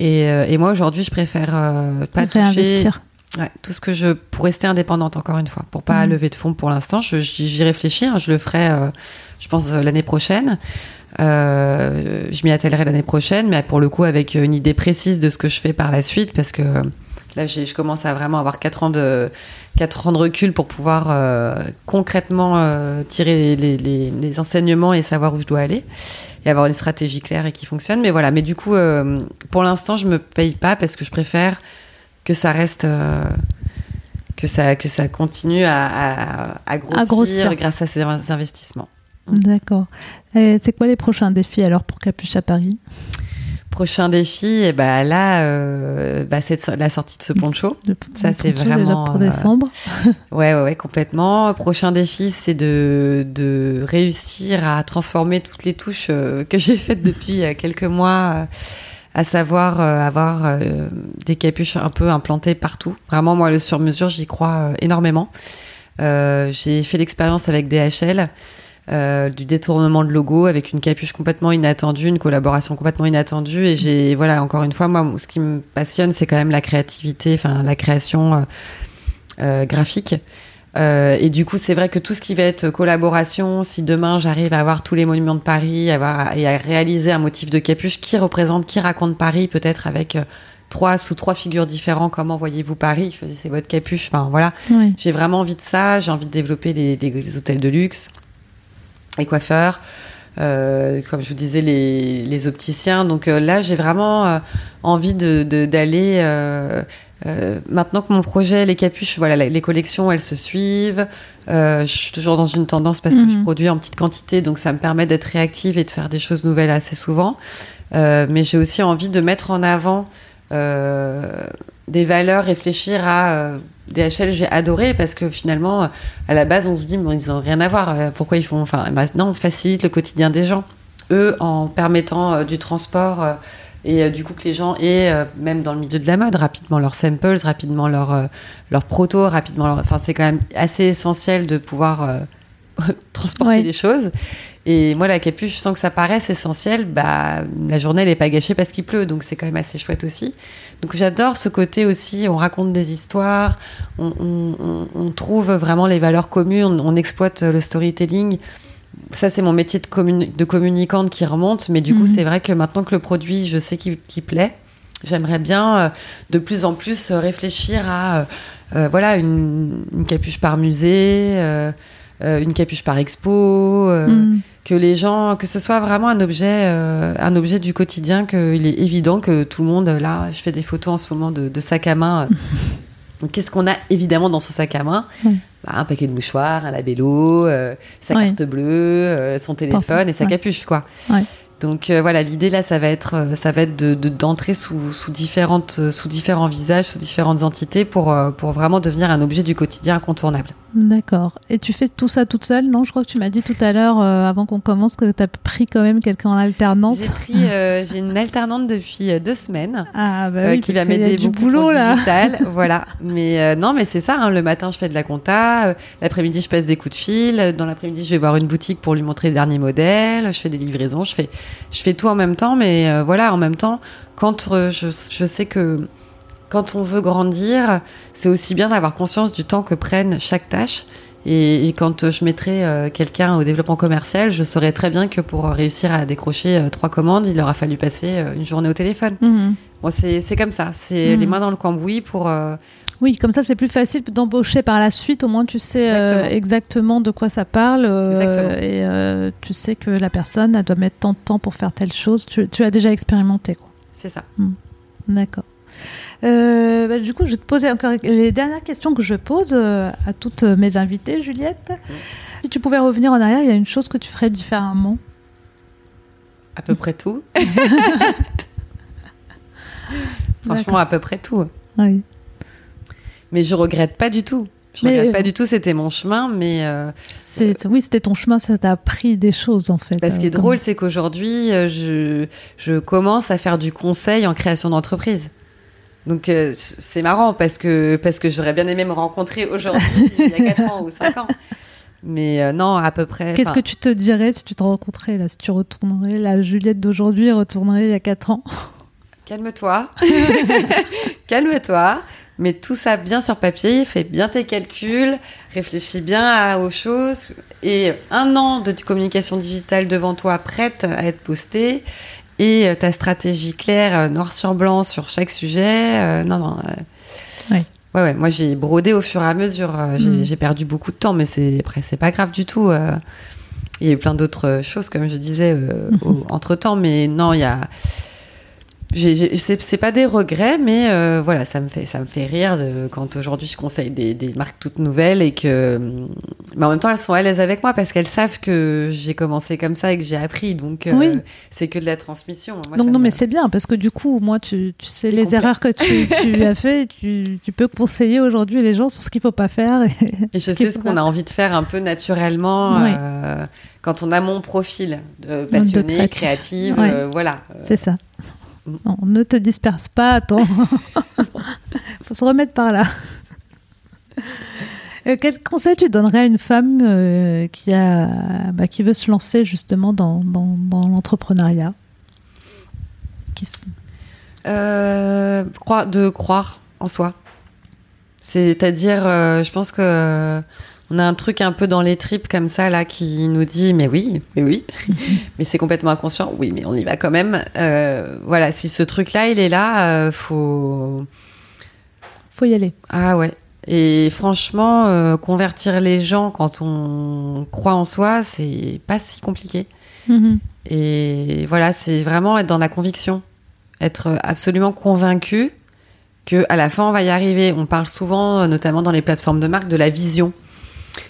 Euh, et, moi, aujourd'hui, je préfère euh, pas toucher tout ce que je pour rester indépendante encore une fois, pour pas mhm. lever de fonds pour l'instant. J'y réfléchis, hein, je le ferai, euh, je pense l'année prochaine. je m'y attellerai l'année prochaine, mais pour le coup avec une idée précise de ce que je fais par la suite, parce que là, je commence à vraiment avoir 4 ans de 4 ans de recul pour pouvoir concrètement tirer les, les, enseignements et savoir où je dois aller et avoir une stratégie claire et qui fonctionne. Mais voilà, mais du coup, euh, pour l'instant, je me paye pas parce que je préfère que ça reste. Euh, que ça, que ça continue à, à, grossir, grâce à ces investissements. D'accord. C'est quoi les prochains défis alors pour Capuche à Paris? Prochain défi, et ben là, euh, bah c'est la sortie de ce poncho. ça, c'est vraiment déjà pour euh, décembre. ouais, ouais, ouais, complètement. Prochain défi, c'est de, de réussir à transformer toutes les touches euh, que j'ai faites depuis quelques mois à savoir avoir des capuches un peu implantées partout. Vraiment, moi, le sur-mesure, j'y crois énormément. j'ai fait l'expérience avec DHL. Euh, du détournement de logo avec une capuche complètement inattendue, une collaboration complètement inattendue. Et j'ai, voilà, encore une fois, moi, ce qui me passionne, c'est quand même la créativité, enfin, la création euh, euh, graphique. et du coup, c'est vrai que tout ce qui va être collaboration, si demain j'arrive à avoir tous les monuments de Paris avoir, et à réaliser un motif de capuche qui représente, qui raconte Paris, peut-être avec trois sous trois figures différents. Comment voyez-vous Paris? Choisissez votre capuche. Enfin voilà, j'ai vraiment envie de ça. J'ai envie de développer les hôtels de luxe les coiffeurs, euh, comme je vous disais, les, opticiens. Donc euh, là, j'ai vraiment euh, envie d'aller. maintenant que mon projet, les capuches, voilà, les collections, elles se suivent. je suis toujours dans une tendance parce que je mhm. produis en petite quantité, donc ça me permet d'être réactive et de faire des choses nouvelles assez souvent. mais j'ai aussi envie de mettre en avant des valeurs, réfléchir à DHL, j'ai adoré parce que finalement, à la base, on se dit, bon, ils n'ont rien à voir. Euh, pourquoi ils font. Enfin, maintenant, on facilite le quotidien des gens. Eux, en permettant euh, du transport euh, et du coup que les gens aient, même dans le milieu de la mode, rapidement leurs samples, rapidement leurs leur proto, rapidement leur. Enfin, c'est quand même assez essentiel de pouvoir transporter des choses. Et moi, la capuche, je sens que ça paraît essentiel. Bah, la journée, elle n'est pas gâchée parce qu'il pleut, donc c'est quand même assez chouette aussi. Donc j'adore ce côté aussi, on raconte des histoires, on, trouve vraiment les valeurs communes, on, exploite le storytelling. Ça, c'est mon métier de, de, communicante qui remonte, mais du coup, mhm. c'est vrai que maintenant que le produit, je sais qu'il plaît, j'aimerais bien euh, de plus en plus réfléchir à euh, voilà, une, capuche par musée, euh, une capuche par expo. Mhm que les gens, que ce soit vraiment un objet, euh, un objet du quotidien, qu'il est évident que tout le monde, là, je fais des photos en ce moment de, sac à main. Qu'est-ce qu'on a évidemment dans ce sac à main? Bah, Un paquet de mouchoirs, un labello, euh, sa carte bleue, euh, son téléphone et sa capuche, quoi. Donc voilà, l'idée là, ça va être, ça va être de, d'entrer sous, sous, différentes, sous différents visages, sous différentes entités pour, pour vraiment devenir un objet du quotidien incontournable. D'accord. Et tu fais tout ça toute seule Non, je crois que tu m'as dit tout à l'heure, euh, avant qu'on commence, que tu as pris quand même quelqu'un en alternance. J'ai pris, euh, j'ai une alternante depuis euh, deux semaines ah, bah oui, qui va m'aider du boulot là. Digital, voilà. Mais non, mais c'est ça. Hein, le matin, je fais de la compta. L'après-midi, je passe des coups de fil. Dans l'après-midi, je vais voir une boutique pour lui montrer les derniers modèles. Je fais des livraisons. Je fais, je fais tout en même temps. Mais voilà, en même temps, quand je, je sais que quand on veut grandir, c'est aussi bien d'avoir conscience du temps que prennent chaque tâche. Et, quand je mettrai euh, quelqu'un au développement commercial, je saurais très bien que pour réussir à décrocher euh, trois commandes, il aura fallu passer euh, une journée au téléphone. Mhm. Bon, c'est comme ça, c'est mhm. les mains dans le cambouis pour, Oui, comme ça, c'est plus facile d'embaucher par la suite. Au moins, tu sais euh, Exactement. de quoi ça parle. euh, et euh, tu sais que la personne, elle doit mettre tant de temps pour faire telle chose. Tu, tu as déjà expérimenté. C'est ça. D'accord. Euh, bah, du coup, je vais te poser encore les dernières questions que je pose euh, à toutes mes invitées, Juliette. Si tu pouvais revenir en arrière, il y a une chose que tu ferais différemment. À peu près tout. Franchement, à peu près tout. Oui. Mais je regrette pas du tout. Je Mais- regrette pas du tout. C'était mon chemin, mais euh, C'est, oui, c'était ton chemin, ça t'a appris des choses en fait. bah, ce qui est Euh, comme- drôle, c'est qu'aujourd'hui, euh, je, je commence à faire du conseil en création d'entreprise. Donc euh, c'est marrant parce que parce que j'aurais bien aimé me rencontrer aujourd'hui, il y a 4 ans ou 5 ans. Mais euh, non, à peu près. Qu'est-ce que tu te dirais si tu te rencontrais là, si tu retournerais, la Juliette d'aujourd'hui retournerait il y a 4 ans? Calme-toi. Calme-toi. Mets tout ça bien sur papier, fais bien tes calculs, réfléchis bien à- aux choses. Et un an de communication digitale devant toi, prête à être postée. Et euh, ta stratégie claire, euh, noir sur blanc sur chaque sujet. euh, non, non. Ouais. Ouais, ouais. Moi, j'ai brodé au fur et à mesure. j'ai Mm. j'ai perdu beaucoup de temps, mais c'est après, c'est pas grave du tout. Il y a eu plein d'autres choses, comme je disais, euh, au- entre-temps. Mais non, il y a... C'est pas des regrets, mais euh, voilà, ça me fait, ça me fait rire de, quand aujourd'hui je conseille des, des marques toutes nouvelles et que... Mais en même temps, elles sont à l'aise avec moi parce qu'elles savent que j'ai commencé comme ça et que j'ai appris. Donc, euh, Oui. c'est que de la transmission. Moi, Donc non, me- mais c'est bien parce que du coup, moi, tu, tu sais les complexe. erreurs que tu, tu as fait, tu, tu peux conseiller aujourd'hui les gens sur ce qu'il faut pas faire. Et, Et je sais ce qu'on a envie de faire un peu naturellement Oui. euh, quand on a mon profil de passionnée, créative. créative, Ouais. euh, voilà. C'est ça. Non, ne te disperse pas, attends. faut se remettre par là. Euh, Quel conseil tu donnerais à une femme euh, qui, a, bah, qui veut se lancer justement dans, dans, dans l'entrepreneuriat? Euh, de croire en soi. C'est-à-dire, euh, je pense que euh, on a un truc un peu dans les tripes comme ça là qui nous dit mais oui, mais oui, mais c'est complètement inconscient. Oui, mais on y va quand même. Euh, voilà, si ce truc-là il est là, euh, faut faut y aller. ah ouais. Et franchement, euh, convertir les gens quand on croit en soi, c'est pas si compliqué. Mhm. Et voilà, c'est vraiment être dans la conviction, être absolument convaincu que à la fin on va y arriver. On parle souvent, euh, notamment dans les plateformes de marque, de la vision.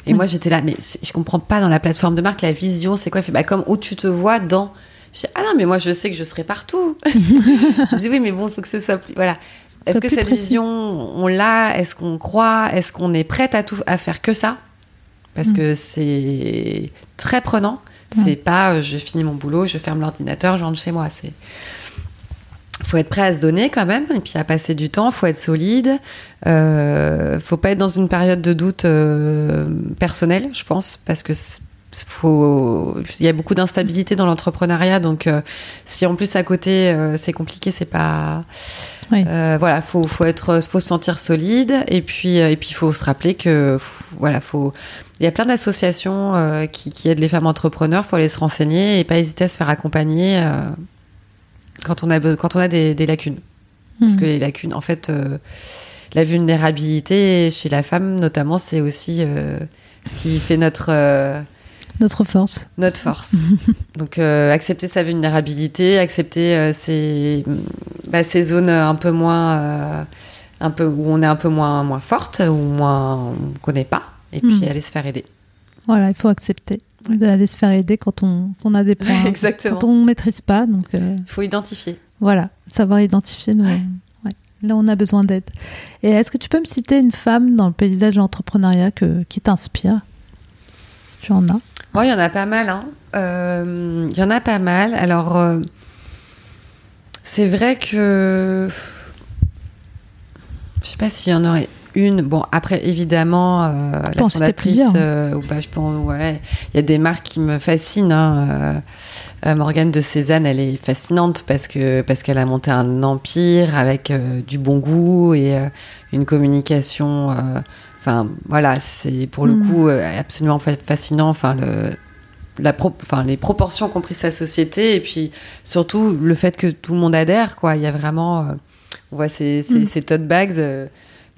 Et moi j'étais là, mais je comprends pas dans la plateforme de marque la vision, c'est quoi? Il fait bah comme où tu te vois dans. Je dis, ah non mais moi je sais que je serai partout. je dis oui mais bon il faut que ce soit plus voilà. Est-ce que cette précis. vision on l'a? Est-ce qu'on croit? Est-ce qu'on est prête à tout à faire que ça? Parce Mm. que c'est très prenant. Ouais. C'est pas euh, je finis mon boulot, je ferme l'ordinateur, je rentre chez moi. C'est faut être prêt à se donner quand même et puis à passer du temps. Faut être solide. Euh, faut pas être dans une période de doute euh, personnel, je pense, parce que faut il y a beaucoup d'instabilité dans l'entrepreneuriat donc euh, si en plus à côté euh, c'est compliqué c'est pas Oui. euh, voilà faut faut être faut se sentir solide et puis euh, et puis il faut se rappeler que voilà faut il y a plein d'associations euh, qui, qui aident les femmes entrepreneurs faut aller se renseigner et pas hésiter à se faire accompagner euh, quand on a quand on a des, des lacunes parce Mhm. que les lacunes en fait euh, la vulnérabilité chez la femme notamment c'est aussi euh, ce qui fait notre euh, Notre force. notre force. Donc accepter sa vulnérabilité, accepter ses, bah, ses zones un peu moins, un peu où on est un peu moins moins forte, ou moins on connaît pas, et puis Mm. aller se faire aider. Voilà, il faut accepter d'aller se faire aider quand on, a des points. Exactement. Quand on ne maîtrise pas. Donc euh, Il faut identifier. voilà, savoir identifier nos. ouais. Là, on a besoin d'aide. Et est-ce que tu peux me citer une femme dans le paysage de l'entrepreneuriat que, qui t'inspire Si tu en as? Bon, il y en a pas mal. hein. Euh, Il y en a pas mal. Alors, euh, c'est vrai que je sais pas s'il y en aurait une. Bon, après, évidemment, euh, la fondatrice, euh, ou bah, je pense, ouais, il y a des marques qui me fascinent. Hein. Euh, euh, Morgane de Cézanne, elle est fascinante parce que parce qu'elle a monté un empire avec euh, du bon goût et une communication. Enfin, voilà, c'est pour le Mm. coup absolument fa- fascinant. Enfin, le, la pro- enfin, les proportions qu'ont pris sa société et puis surtout le fait que tout le monde adhère. Quoi. Il y a vraiment. euh, on voit ces, ces, Mm. ces tote bags. euh,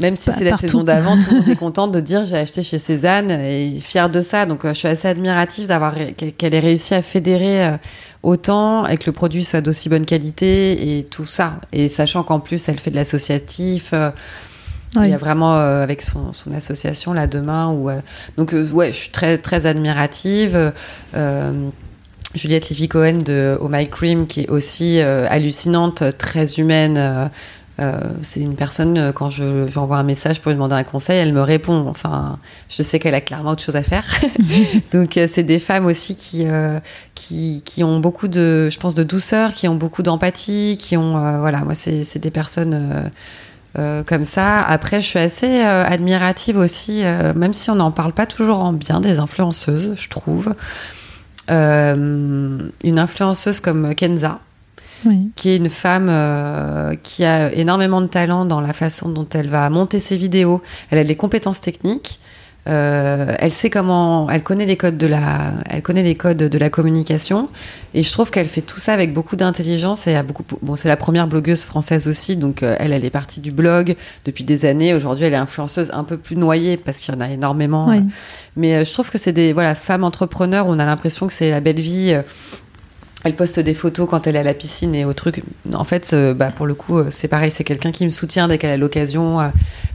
Même si c'est la saison d'avant, tout le monde est content de dire j'ai acheté chez Cézanne et fier de ça. Donc je suis assez admirative d'avoir qu'elle ait réussi à fédérer autant et que le produit soit d'aussi bonne qualité et tout ça. Et sachant qu'en plus elle fait de l'associatif. Il y a vraiment avec son, son, association là demain où donc ouais je suis très très admirative Juliette Lévy-Cohen de Oh My Cream, qui est aussi euh, hallucinante, très humaine. Euh, euh, c'est une personne, quand je, j'envoie un message pour lui demander un conseil, elle me répond. Enfin, je sais qu'elle a clairement autre chose à faire. Donc, c'est des femmes aussi qui, qui, qui, ont beaucoup de, je pense, de douceur, qui ont beaucoup d'empathie, qui ont, voilà, moi, c'est, c'est des personnes comme ça. Après, je suis assez admirative aussi, même si on n'en parle pas toujours en bien des influenceuses, je trouve. Euh, une influenceuse comme Kenza, qui est une femme euh, qui a énormément de talent dans la façon dont elle va monter ses vidéos. Elle a des compétences techniques. Euh, elle sait comment, elle connaît les codes de la, elle connaît les codes de la communication, et je trouve qu'elle fait tout ça avec beaucoup d'intelligence. Et a beaucoup, bon, c'est la première blogueuse française aussi, donc euh, elle, elle est partie du blog depuis des années. Aujourd'hui, elle est influenceuse un peu plus noyée parce qu'il y en a énormément. Mais euh, je trouve que c'est des, voilà, femmes entrepreneurs. On a l'impression que c'est la belle vie elle poste des photos quand elle est à la piscine et au truc. En fait, euh, bah, pour le coup, euh, c'est pareil. C'est quelqu'un qui me soutient dès qu'elle a l'occasion. Euh,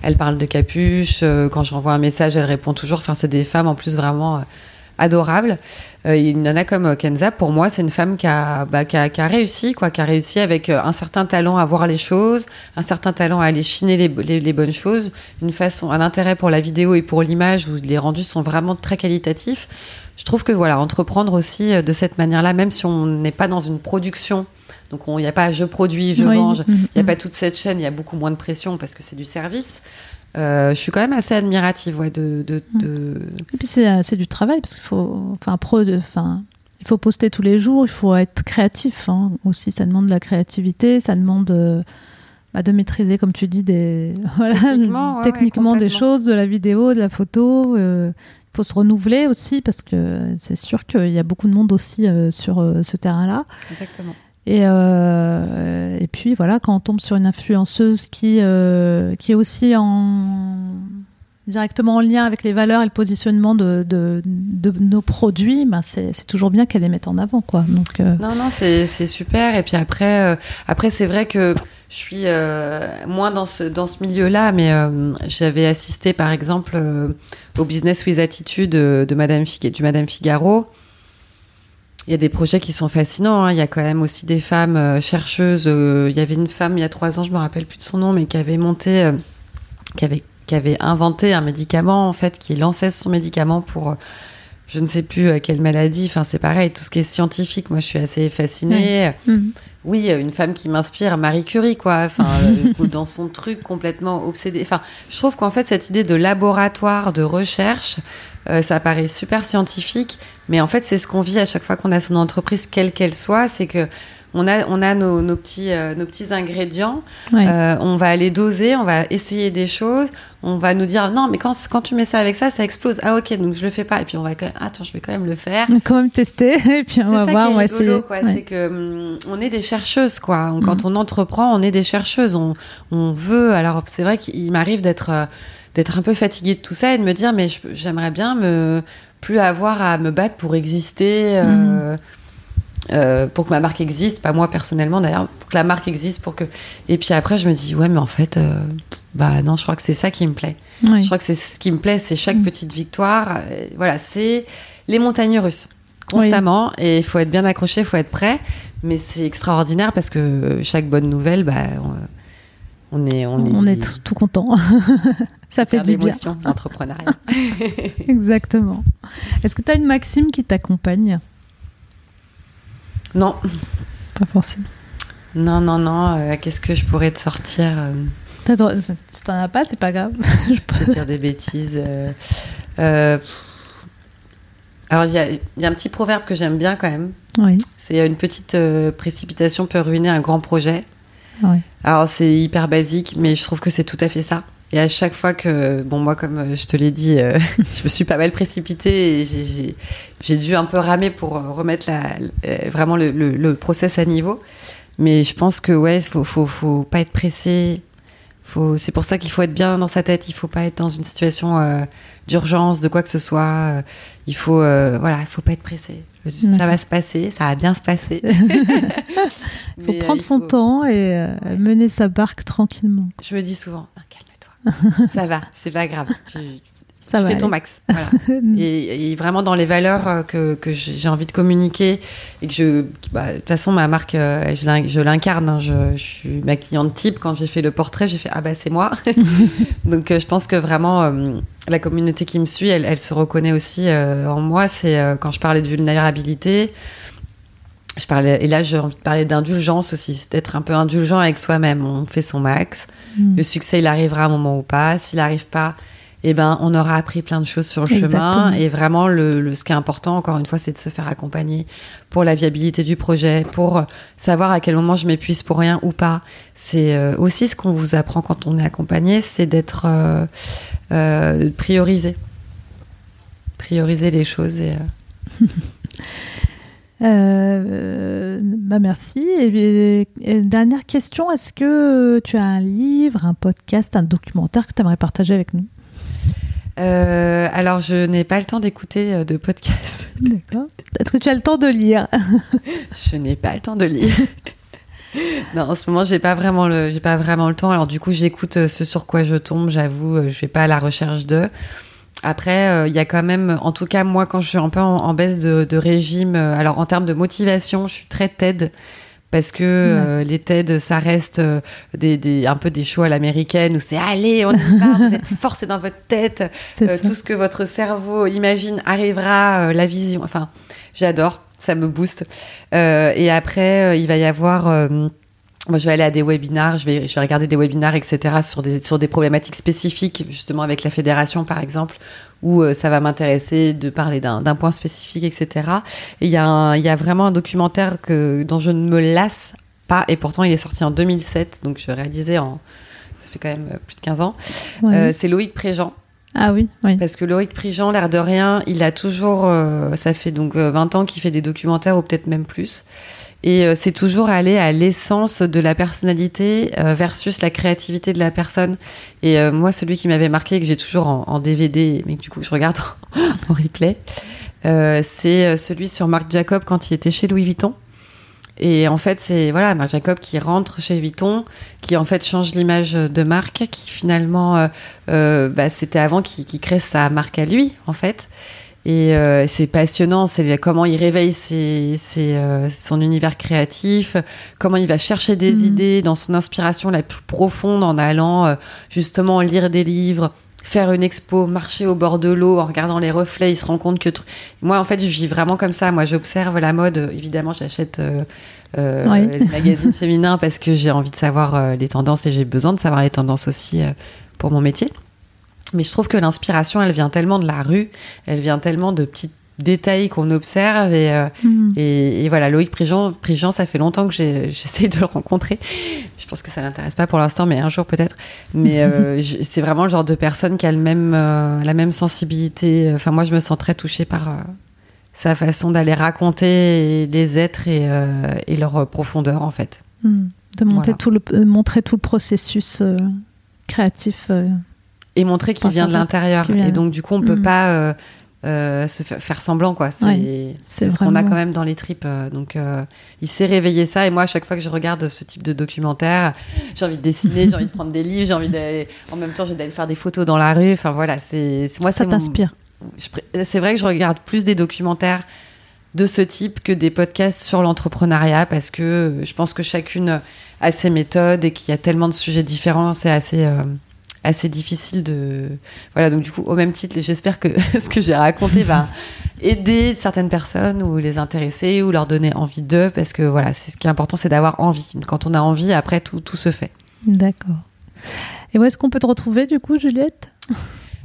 elle parle de capuche. Quand j'envoie un message, elle répond toujours. Enfin, c'est des femmes en plus vraiment adorables. une nana comme Kenza, pour moi, c'est une femme qui a, bah, qui a, qui a, réussi, quoi, qui a réussi avec un certain talent à voir les choses, un certain talent à aller chiner les, les, les bonnes choses, une façon, un intérêt pour la vidéo et pour l'image où les rendus sont vraiment très qualitatifs je trouve que voilà, entreprendre aussi euh, de cette manière-là, même si on n'est pas dans une production, donc il n'y a pas je produis, je vends, il n'y a pas toute cette chaîne, il y a beaucoup moins de pression parce que c'est du service. Euh, je suis quand même assez admirative ouais, de, de, de... Et puis c'est, c'est du travail parce qu'il faut, enfin, pro de, enfin, il faut poster tous les jours, il faut être créatif hein. aussi. Ça demande de la créativité, ça demande euh, bah, de maîtriser, comme tu dis, des voilà, techniquement, techniquement des choses, de la vidéo, de la photo. Euh, faut se renouveler aussi parce que c'est sûr qu'il y a beaucoup de monde aussi euh, sur euh, ce terrain-là. Exactement. Et, euh, et puis voilà, quand on tombe sur une influenceuse qui, qui est aussi en, directement en lien avec les valeurs et le positionnement de, de, de nos produits, ben c'est toujours bien qu'elle les mette en avant. Quoi. Donc, Non, non, c'est super. Et puis après, après c'est vrai que je suis moins dans ce, dans ce milieu-là, mais j'avais assisté par exemple au Business with Attitude de Madame du Madame Figaro. Il y a des projets qui sont fascinants. Hein. Il y a quand même aussi des femmes chercheuses. il y avait une femme il y a trois ans, je me rappelle plus de son nom, mais qui avait monté, qui avait, inventé un médicament en fait, qui lançait son médicament pour je ne sais plus quelle maladie. Enfin, c'est pareil, tout ce qui est scientifique, moi, je suis assez fascinée. Mmh oui, une femme qui m'inspire, Marie Curie, quoi. Enfin, euh, dans son truc complètement obsédé. Enfin, je trouve qu'en fait, cette idée de laboratoire, de recherche, euh, ça paraît super scientifique, mais en fait, c'est ce qu'on vit à chaque fois qu'on a son entreprise, quelle qu'elle soit. C'est que on a, on a nos, nos petits, euh, nos petits ingrédients. Euh, on va aller doser, on va essayer des choses. On va nous dire non, mais quand, quand tu mets ça avec ça, ça explose. Ah ok, donc je le fais pas. Et puis on va quand même, attends, je vais quand même le faire. On va quand même tester. Et puis on va voir, on va essayer. C'est que hum, on est des chercheuses, quoi. Quand mm. on entreprend, on est des chercheuses. On, on veut. Alors c'est vrai qu'il m'arrive d'être euh, d'être un peu fatiguée de tout ça et de me dire mais j'aimerais bien me plus avoir à me battre pour exister. Mm. Euh, pour que ma marque existe, pas moi personnellement d'ailleurs, pour que la marque existe, pour que. Et puis après, je me dis ouais, mais en fait, euh, bah non, je crois que c'est ça qui me plaît. Je crois que c'est ce qui me plaît, c'est chaque mm. petite victoire. Euh, voilà, c'est les montagnes russes constamment et il faut être bien accroché, il faut être prêt. Mais c'est extraordinaire parce que chaque bonne nouvelle, bah, on, est, on, on est, tout content. ça fait du bien. l'entrepreneuriat. Exactement. Est-ce que tu as une maxime qui t'accompagne? Non. Pas forcément. Non, non, non. Euh, qu'est-ce que je pourrais te sortir euh... Si t'en as pas, c'est pas grave. je vais dire des bêtises. Euh, alors, il y, y, a un petit proverbe que j'aime bien quand même. Oui. C'est une petite précipitation peut ruiner un grand projet. Oui. Alors, c'est hyper basique, mais je trouve que c'est tout à fait ça. Et à chaque fois que, bon, moi, comme euh, je te l'ai dit, euh, je me suis pas mal précipitée et j'ai dû un peu ramer pour euh, remettre la, vraiment le, le, process à niveau. Mais je pense que, ouais, faut, faut, faut pas être pressé. Faut, c'est pour ça qu'il faut être bien dans sa tête. Il faut pas être dans une situation euh, d'urgence, de quoi que ce soit. Il faut, euh, voilà, il faut pas être pressé. Ça va se passer, ça va bien se passer. Il faut prendre il son faut- temps et Ouais. mener sa barque tranquillement. Je me dis souvent, ça va, c'est pas grave. Tu, Ça tu va. fais ton max. Voilà. et, et vraiment dans les valeurs euh, que, que j'ai envie de communiquer et que je bah, de toute façon ma marque euh, je l'in- je l'incarne hein. je, je suis ma cliente type quand j'ai fait le portrait j'ai fait ah bah c'est moi donc euh, je pense que vraiment euh, la communauté qui me suit elle, elle se reconnaît aussi euh, en moi c'est euh, quand je parlais de vulnérabilité je parlais et là j'ai envie de parler d'indulgence aussi c'est d'être un peu indulgent avec soi-même on fait son max Mm. le succès, il arrivera à un moment ou pas. S'il n'arrive pas, eh ben, on aura appris plein de choses sur le Exactement. chemin. Et vraiment, le, le- ce qui est important, encore une fois, c'est de se faire accompagner pour la viabilité du projet, pour savoir à quel moment je m'épuise pour rien ou pas. C'est euh, aussi ce qu'on vous apprend quand on est accompagné, c'est d'être euh, euh, de prioriser. Prioriser les choses et euh, bah merci. Et, et dernière question, est-ce que tu as un livre, un podcast, un documentaire que tu aimerais partager avec nous? Euh, alors, je n'ai pas le temps d'écouter euh, de podcast. D'accord. Est-ce que tu as le temps de lire? Je n'ai pas le temps de lire. non, en ce moment, j'ai pas vraiment le, j'ai pas vraiment le temps. Alors du coup, j'écoute ce sur quoi je tombe. J'avoue, je vais pas à la recherche de. Après, euh, il y a quand même, en tout cas moi, quand je suis un peu en, en baisse de, de régime, euh, alors en termes de motivation, je suis très TED. Parce que euh, les TED, ça reste euh, des, des, un peu des shows à l'américaine où c'est allez, on y va, vous êtes fort, c'est dans votre tête, euh, tout ce que votre cerveau imagine arrivera, euh, la vision. Enfin, j'adore, ça me booste. Euh, et après, euh, il va y avoir. Euh, moi, je vais aller à des webinars, je vais, je vais regarder des webinars, etc., sur des, sur des problématiques spécifiques, justement avec la fédération, par exemple, où euh, ça va m'intéresser de parler d'un point spécifique, etc. Et il y, a un- il y a vraiment un documentaire que, dont je ne me lasse pas, et pourtant il est sorti en 2007, donc je réalisais en. Ça fait quand même euh, plus de 15 ans. Ouais. Euh, C'est Loïc Préjean. ah oui, oui. Parce que Loïc Prigent, l'air de rien, il a toujours, euh, ça fait donc euh, 20 ans qu'il fait des documentaires ou peut-être même plus. Et euh, c'est toujours aller à l'essence de la personnalité euh, versus la créativité de la personne. Et euh, moi, celui qui m'avait marqué, que j'ai toujours en, DVD, mais que du coup je regarde en replay, c'est celui sur Marc Jacob quand il était chez Louis Vuitton. Et en fait, c'est voilà, Marc Jacob qui rentre chez Vuitton, qui en fait change l'image de Marc, qui finalement, bah, c'était avant qu'il qu'il crée sa marque à lui, en fait. Et euh, c'est passionnant, c'est comment il réveille ses, ses, euh, son univers créatif, comment il va chercher des Mhm. idées dans son inspiration la plus profonde en allant euh, justement lire des livres, faire une expo, marcher au bord de l'eau en regardant les reflets, il se rend compte que... Moi, en fait, je vis vraiment comme ça. Moi, j'observe la mode. Évidemment, j'achète euh, euh, Oui. les magazines féminins parce que j'ai envie de savoir euh, les tendances et j'ai besoin de savoir les tendances aussi pour mon métier. Mais je trouve que l'inspiration, elle vient tellement de la rue, elle vient tellement de petits détails qu'on observe et, euh, et, et voilà, Loïc Prigent, Prigent, ça fait longtemps que j'essaie de le rencontrer. Je pense que ça l'intéresse pas pour l'instant, mais un jour peut-être. Mais euh, c'est vraiment le genre de personne qui a le même, euh, la même sensibilité. Enfin, moi, je me sens très touchée par sa façon d'aller raconter les êtres et, et leur profondeur, en fait. Mhm. De monter Voilà. tout le, montrer tout le processus créatif. Et montrer qu'il vient de l'intérieur. Et donc, du coup, on peut Mhm. pas euh, euh, se fa- faire semblant, quoi. C'est Ouais, ce qu'on a quand même dans les tripes. euh, donc, euh, il s'est réveillé ça. Et moi, à chaque fois que je regarde ce type de documentaire, j'ai envie de dessiner, j'ai envie de prendre des livres, j'ai envie d'aller. En même temps, j'ai d'aller faire des photos dans la rue. Enfin, voilà. C'est moi, Ça mon- t'inspire. C'est vrai que je regarde plus des documentaires de ce type que des podcasts sur l'entrepreneuriat parce que je pense que chacune a ses méthodes et qu'il y a tellement de sujets différents, c'est assez assez difficile de voilà donc du coup au même titre j'espère que ce que j'ai raconté va aider certaines personnes ou les intéresser ou leur donner envie d'eux parce que voilà c'est ce qui est important c'est d'avoir envie. Quand on a envie après tout tout se fait. D'accord. Et où est-ce qu'on peut te retrouver du coup, Juliette?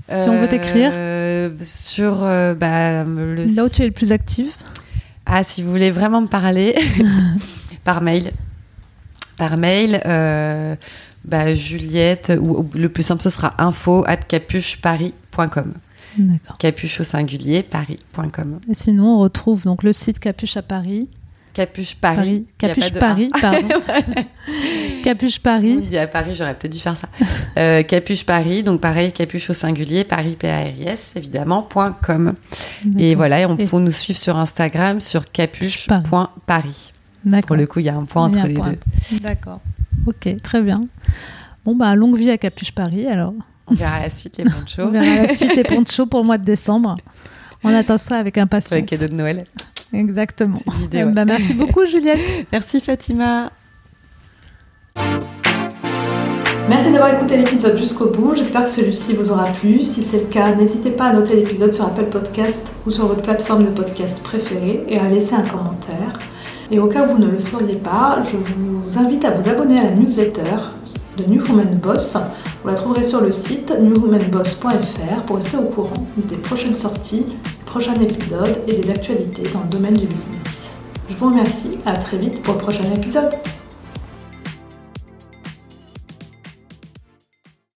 Si on veut t'écrire. Euh, sur euh, bah, le Là où tu es le plus active. Ah, si vous voulez vraiment me parler, par mail. Par mail, euh, bah, Juliette, ou, ou le plus simple, ce sera info at capucheparis.com. Capuche au singulier, paris.com. Et sinon, on retrouve donc le site Capuche à Paris Capuche Paris. Capuche Paris, pardon. Capuche Paris. Il y a Paris, j'aurais peut-être dû faire ça. Euh, capuche Paris, donc pareil, capuche au singulier, Paris, P-A-R-I-S, évidemment, .com. Et voilà, et on peut nous suivre sur Instagram sur capuche.paris. Pour le coup, il y a un point entre les deux. D'accord. Ok, très bien. Bon, bah, longue vie à Capuche Paris, alors. On verra la suite les ponchos. on verra la suite les ponchos pour le mois de décembre. On attend ça avec impatience. Avec cadeau de Noël. Exactement. Eh ben, merci beaucoup, Juliette. merci, Fatima. Merci d'avoir écouté l'épisode jusqu'au bout. J'espère que celui-ci vous aura plu. Si c'est le cas, n'hésitez pas à noter l'épisode sur Apple Podcast ou sur votre plateforme de podcast préférée et à laisser un commentaire. Et au cas où vous ne le sauriez pas, je vous invite à vous abonner à la newsletter de New Woman Boss. Vous la trouverez sur le site newwomanboss.fr pour rester au courant des prochaines sorties, prochains épisodes et des actualités dans le domaine du business. Je vous remercie, à très vite pour le prochain épisode.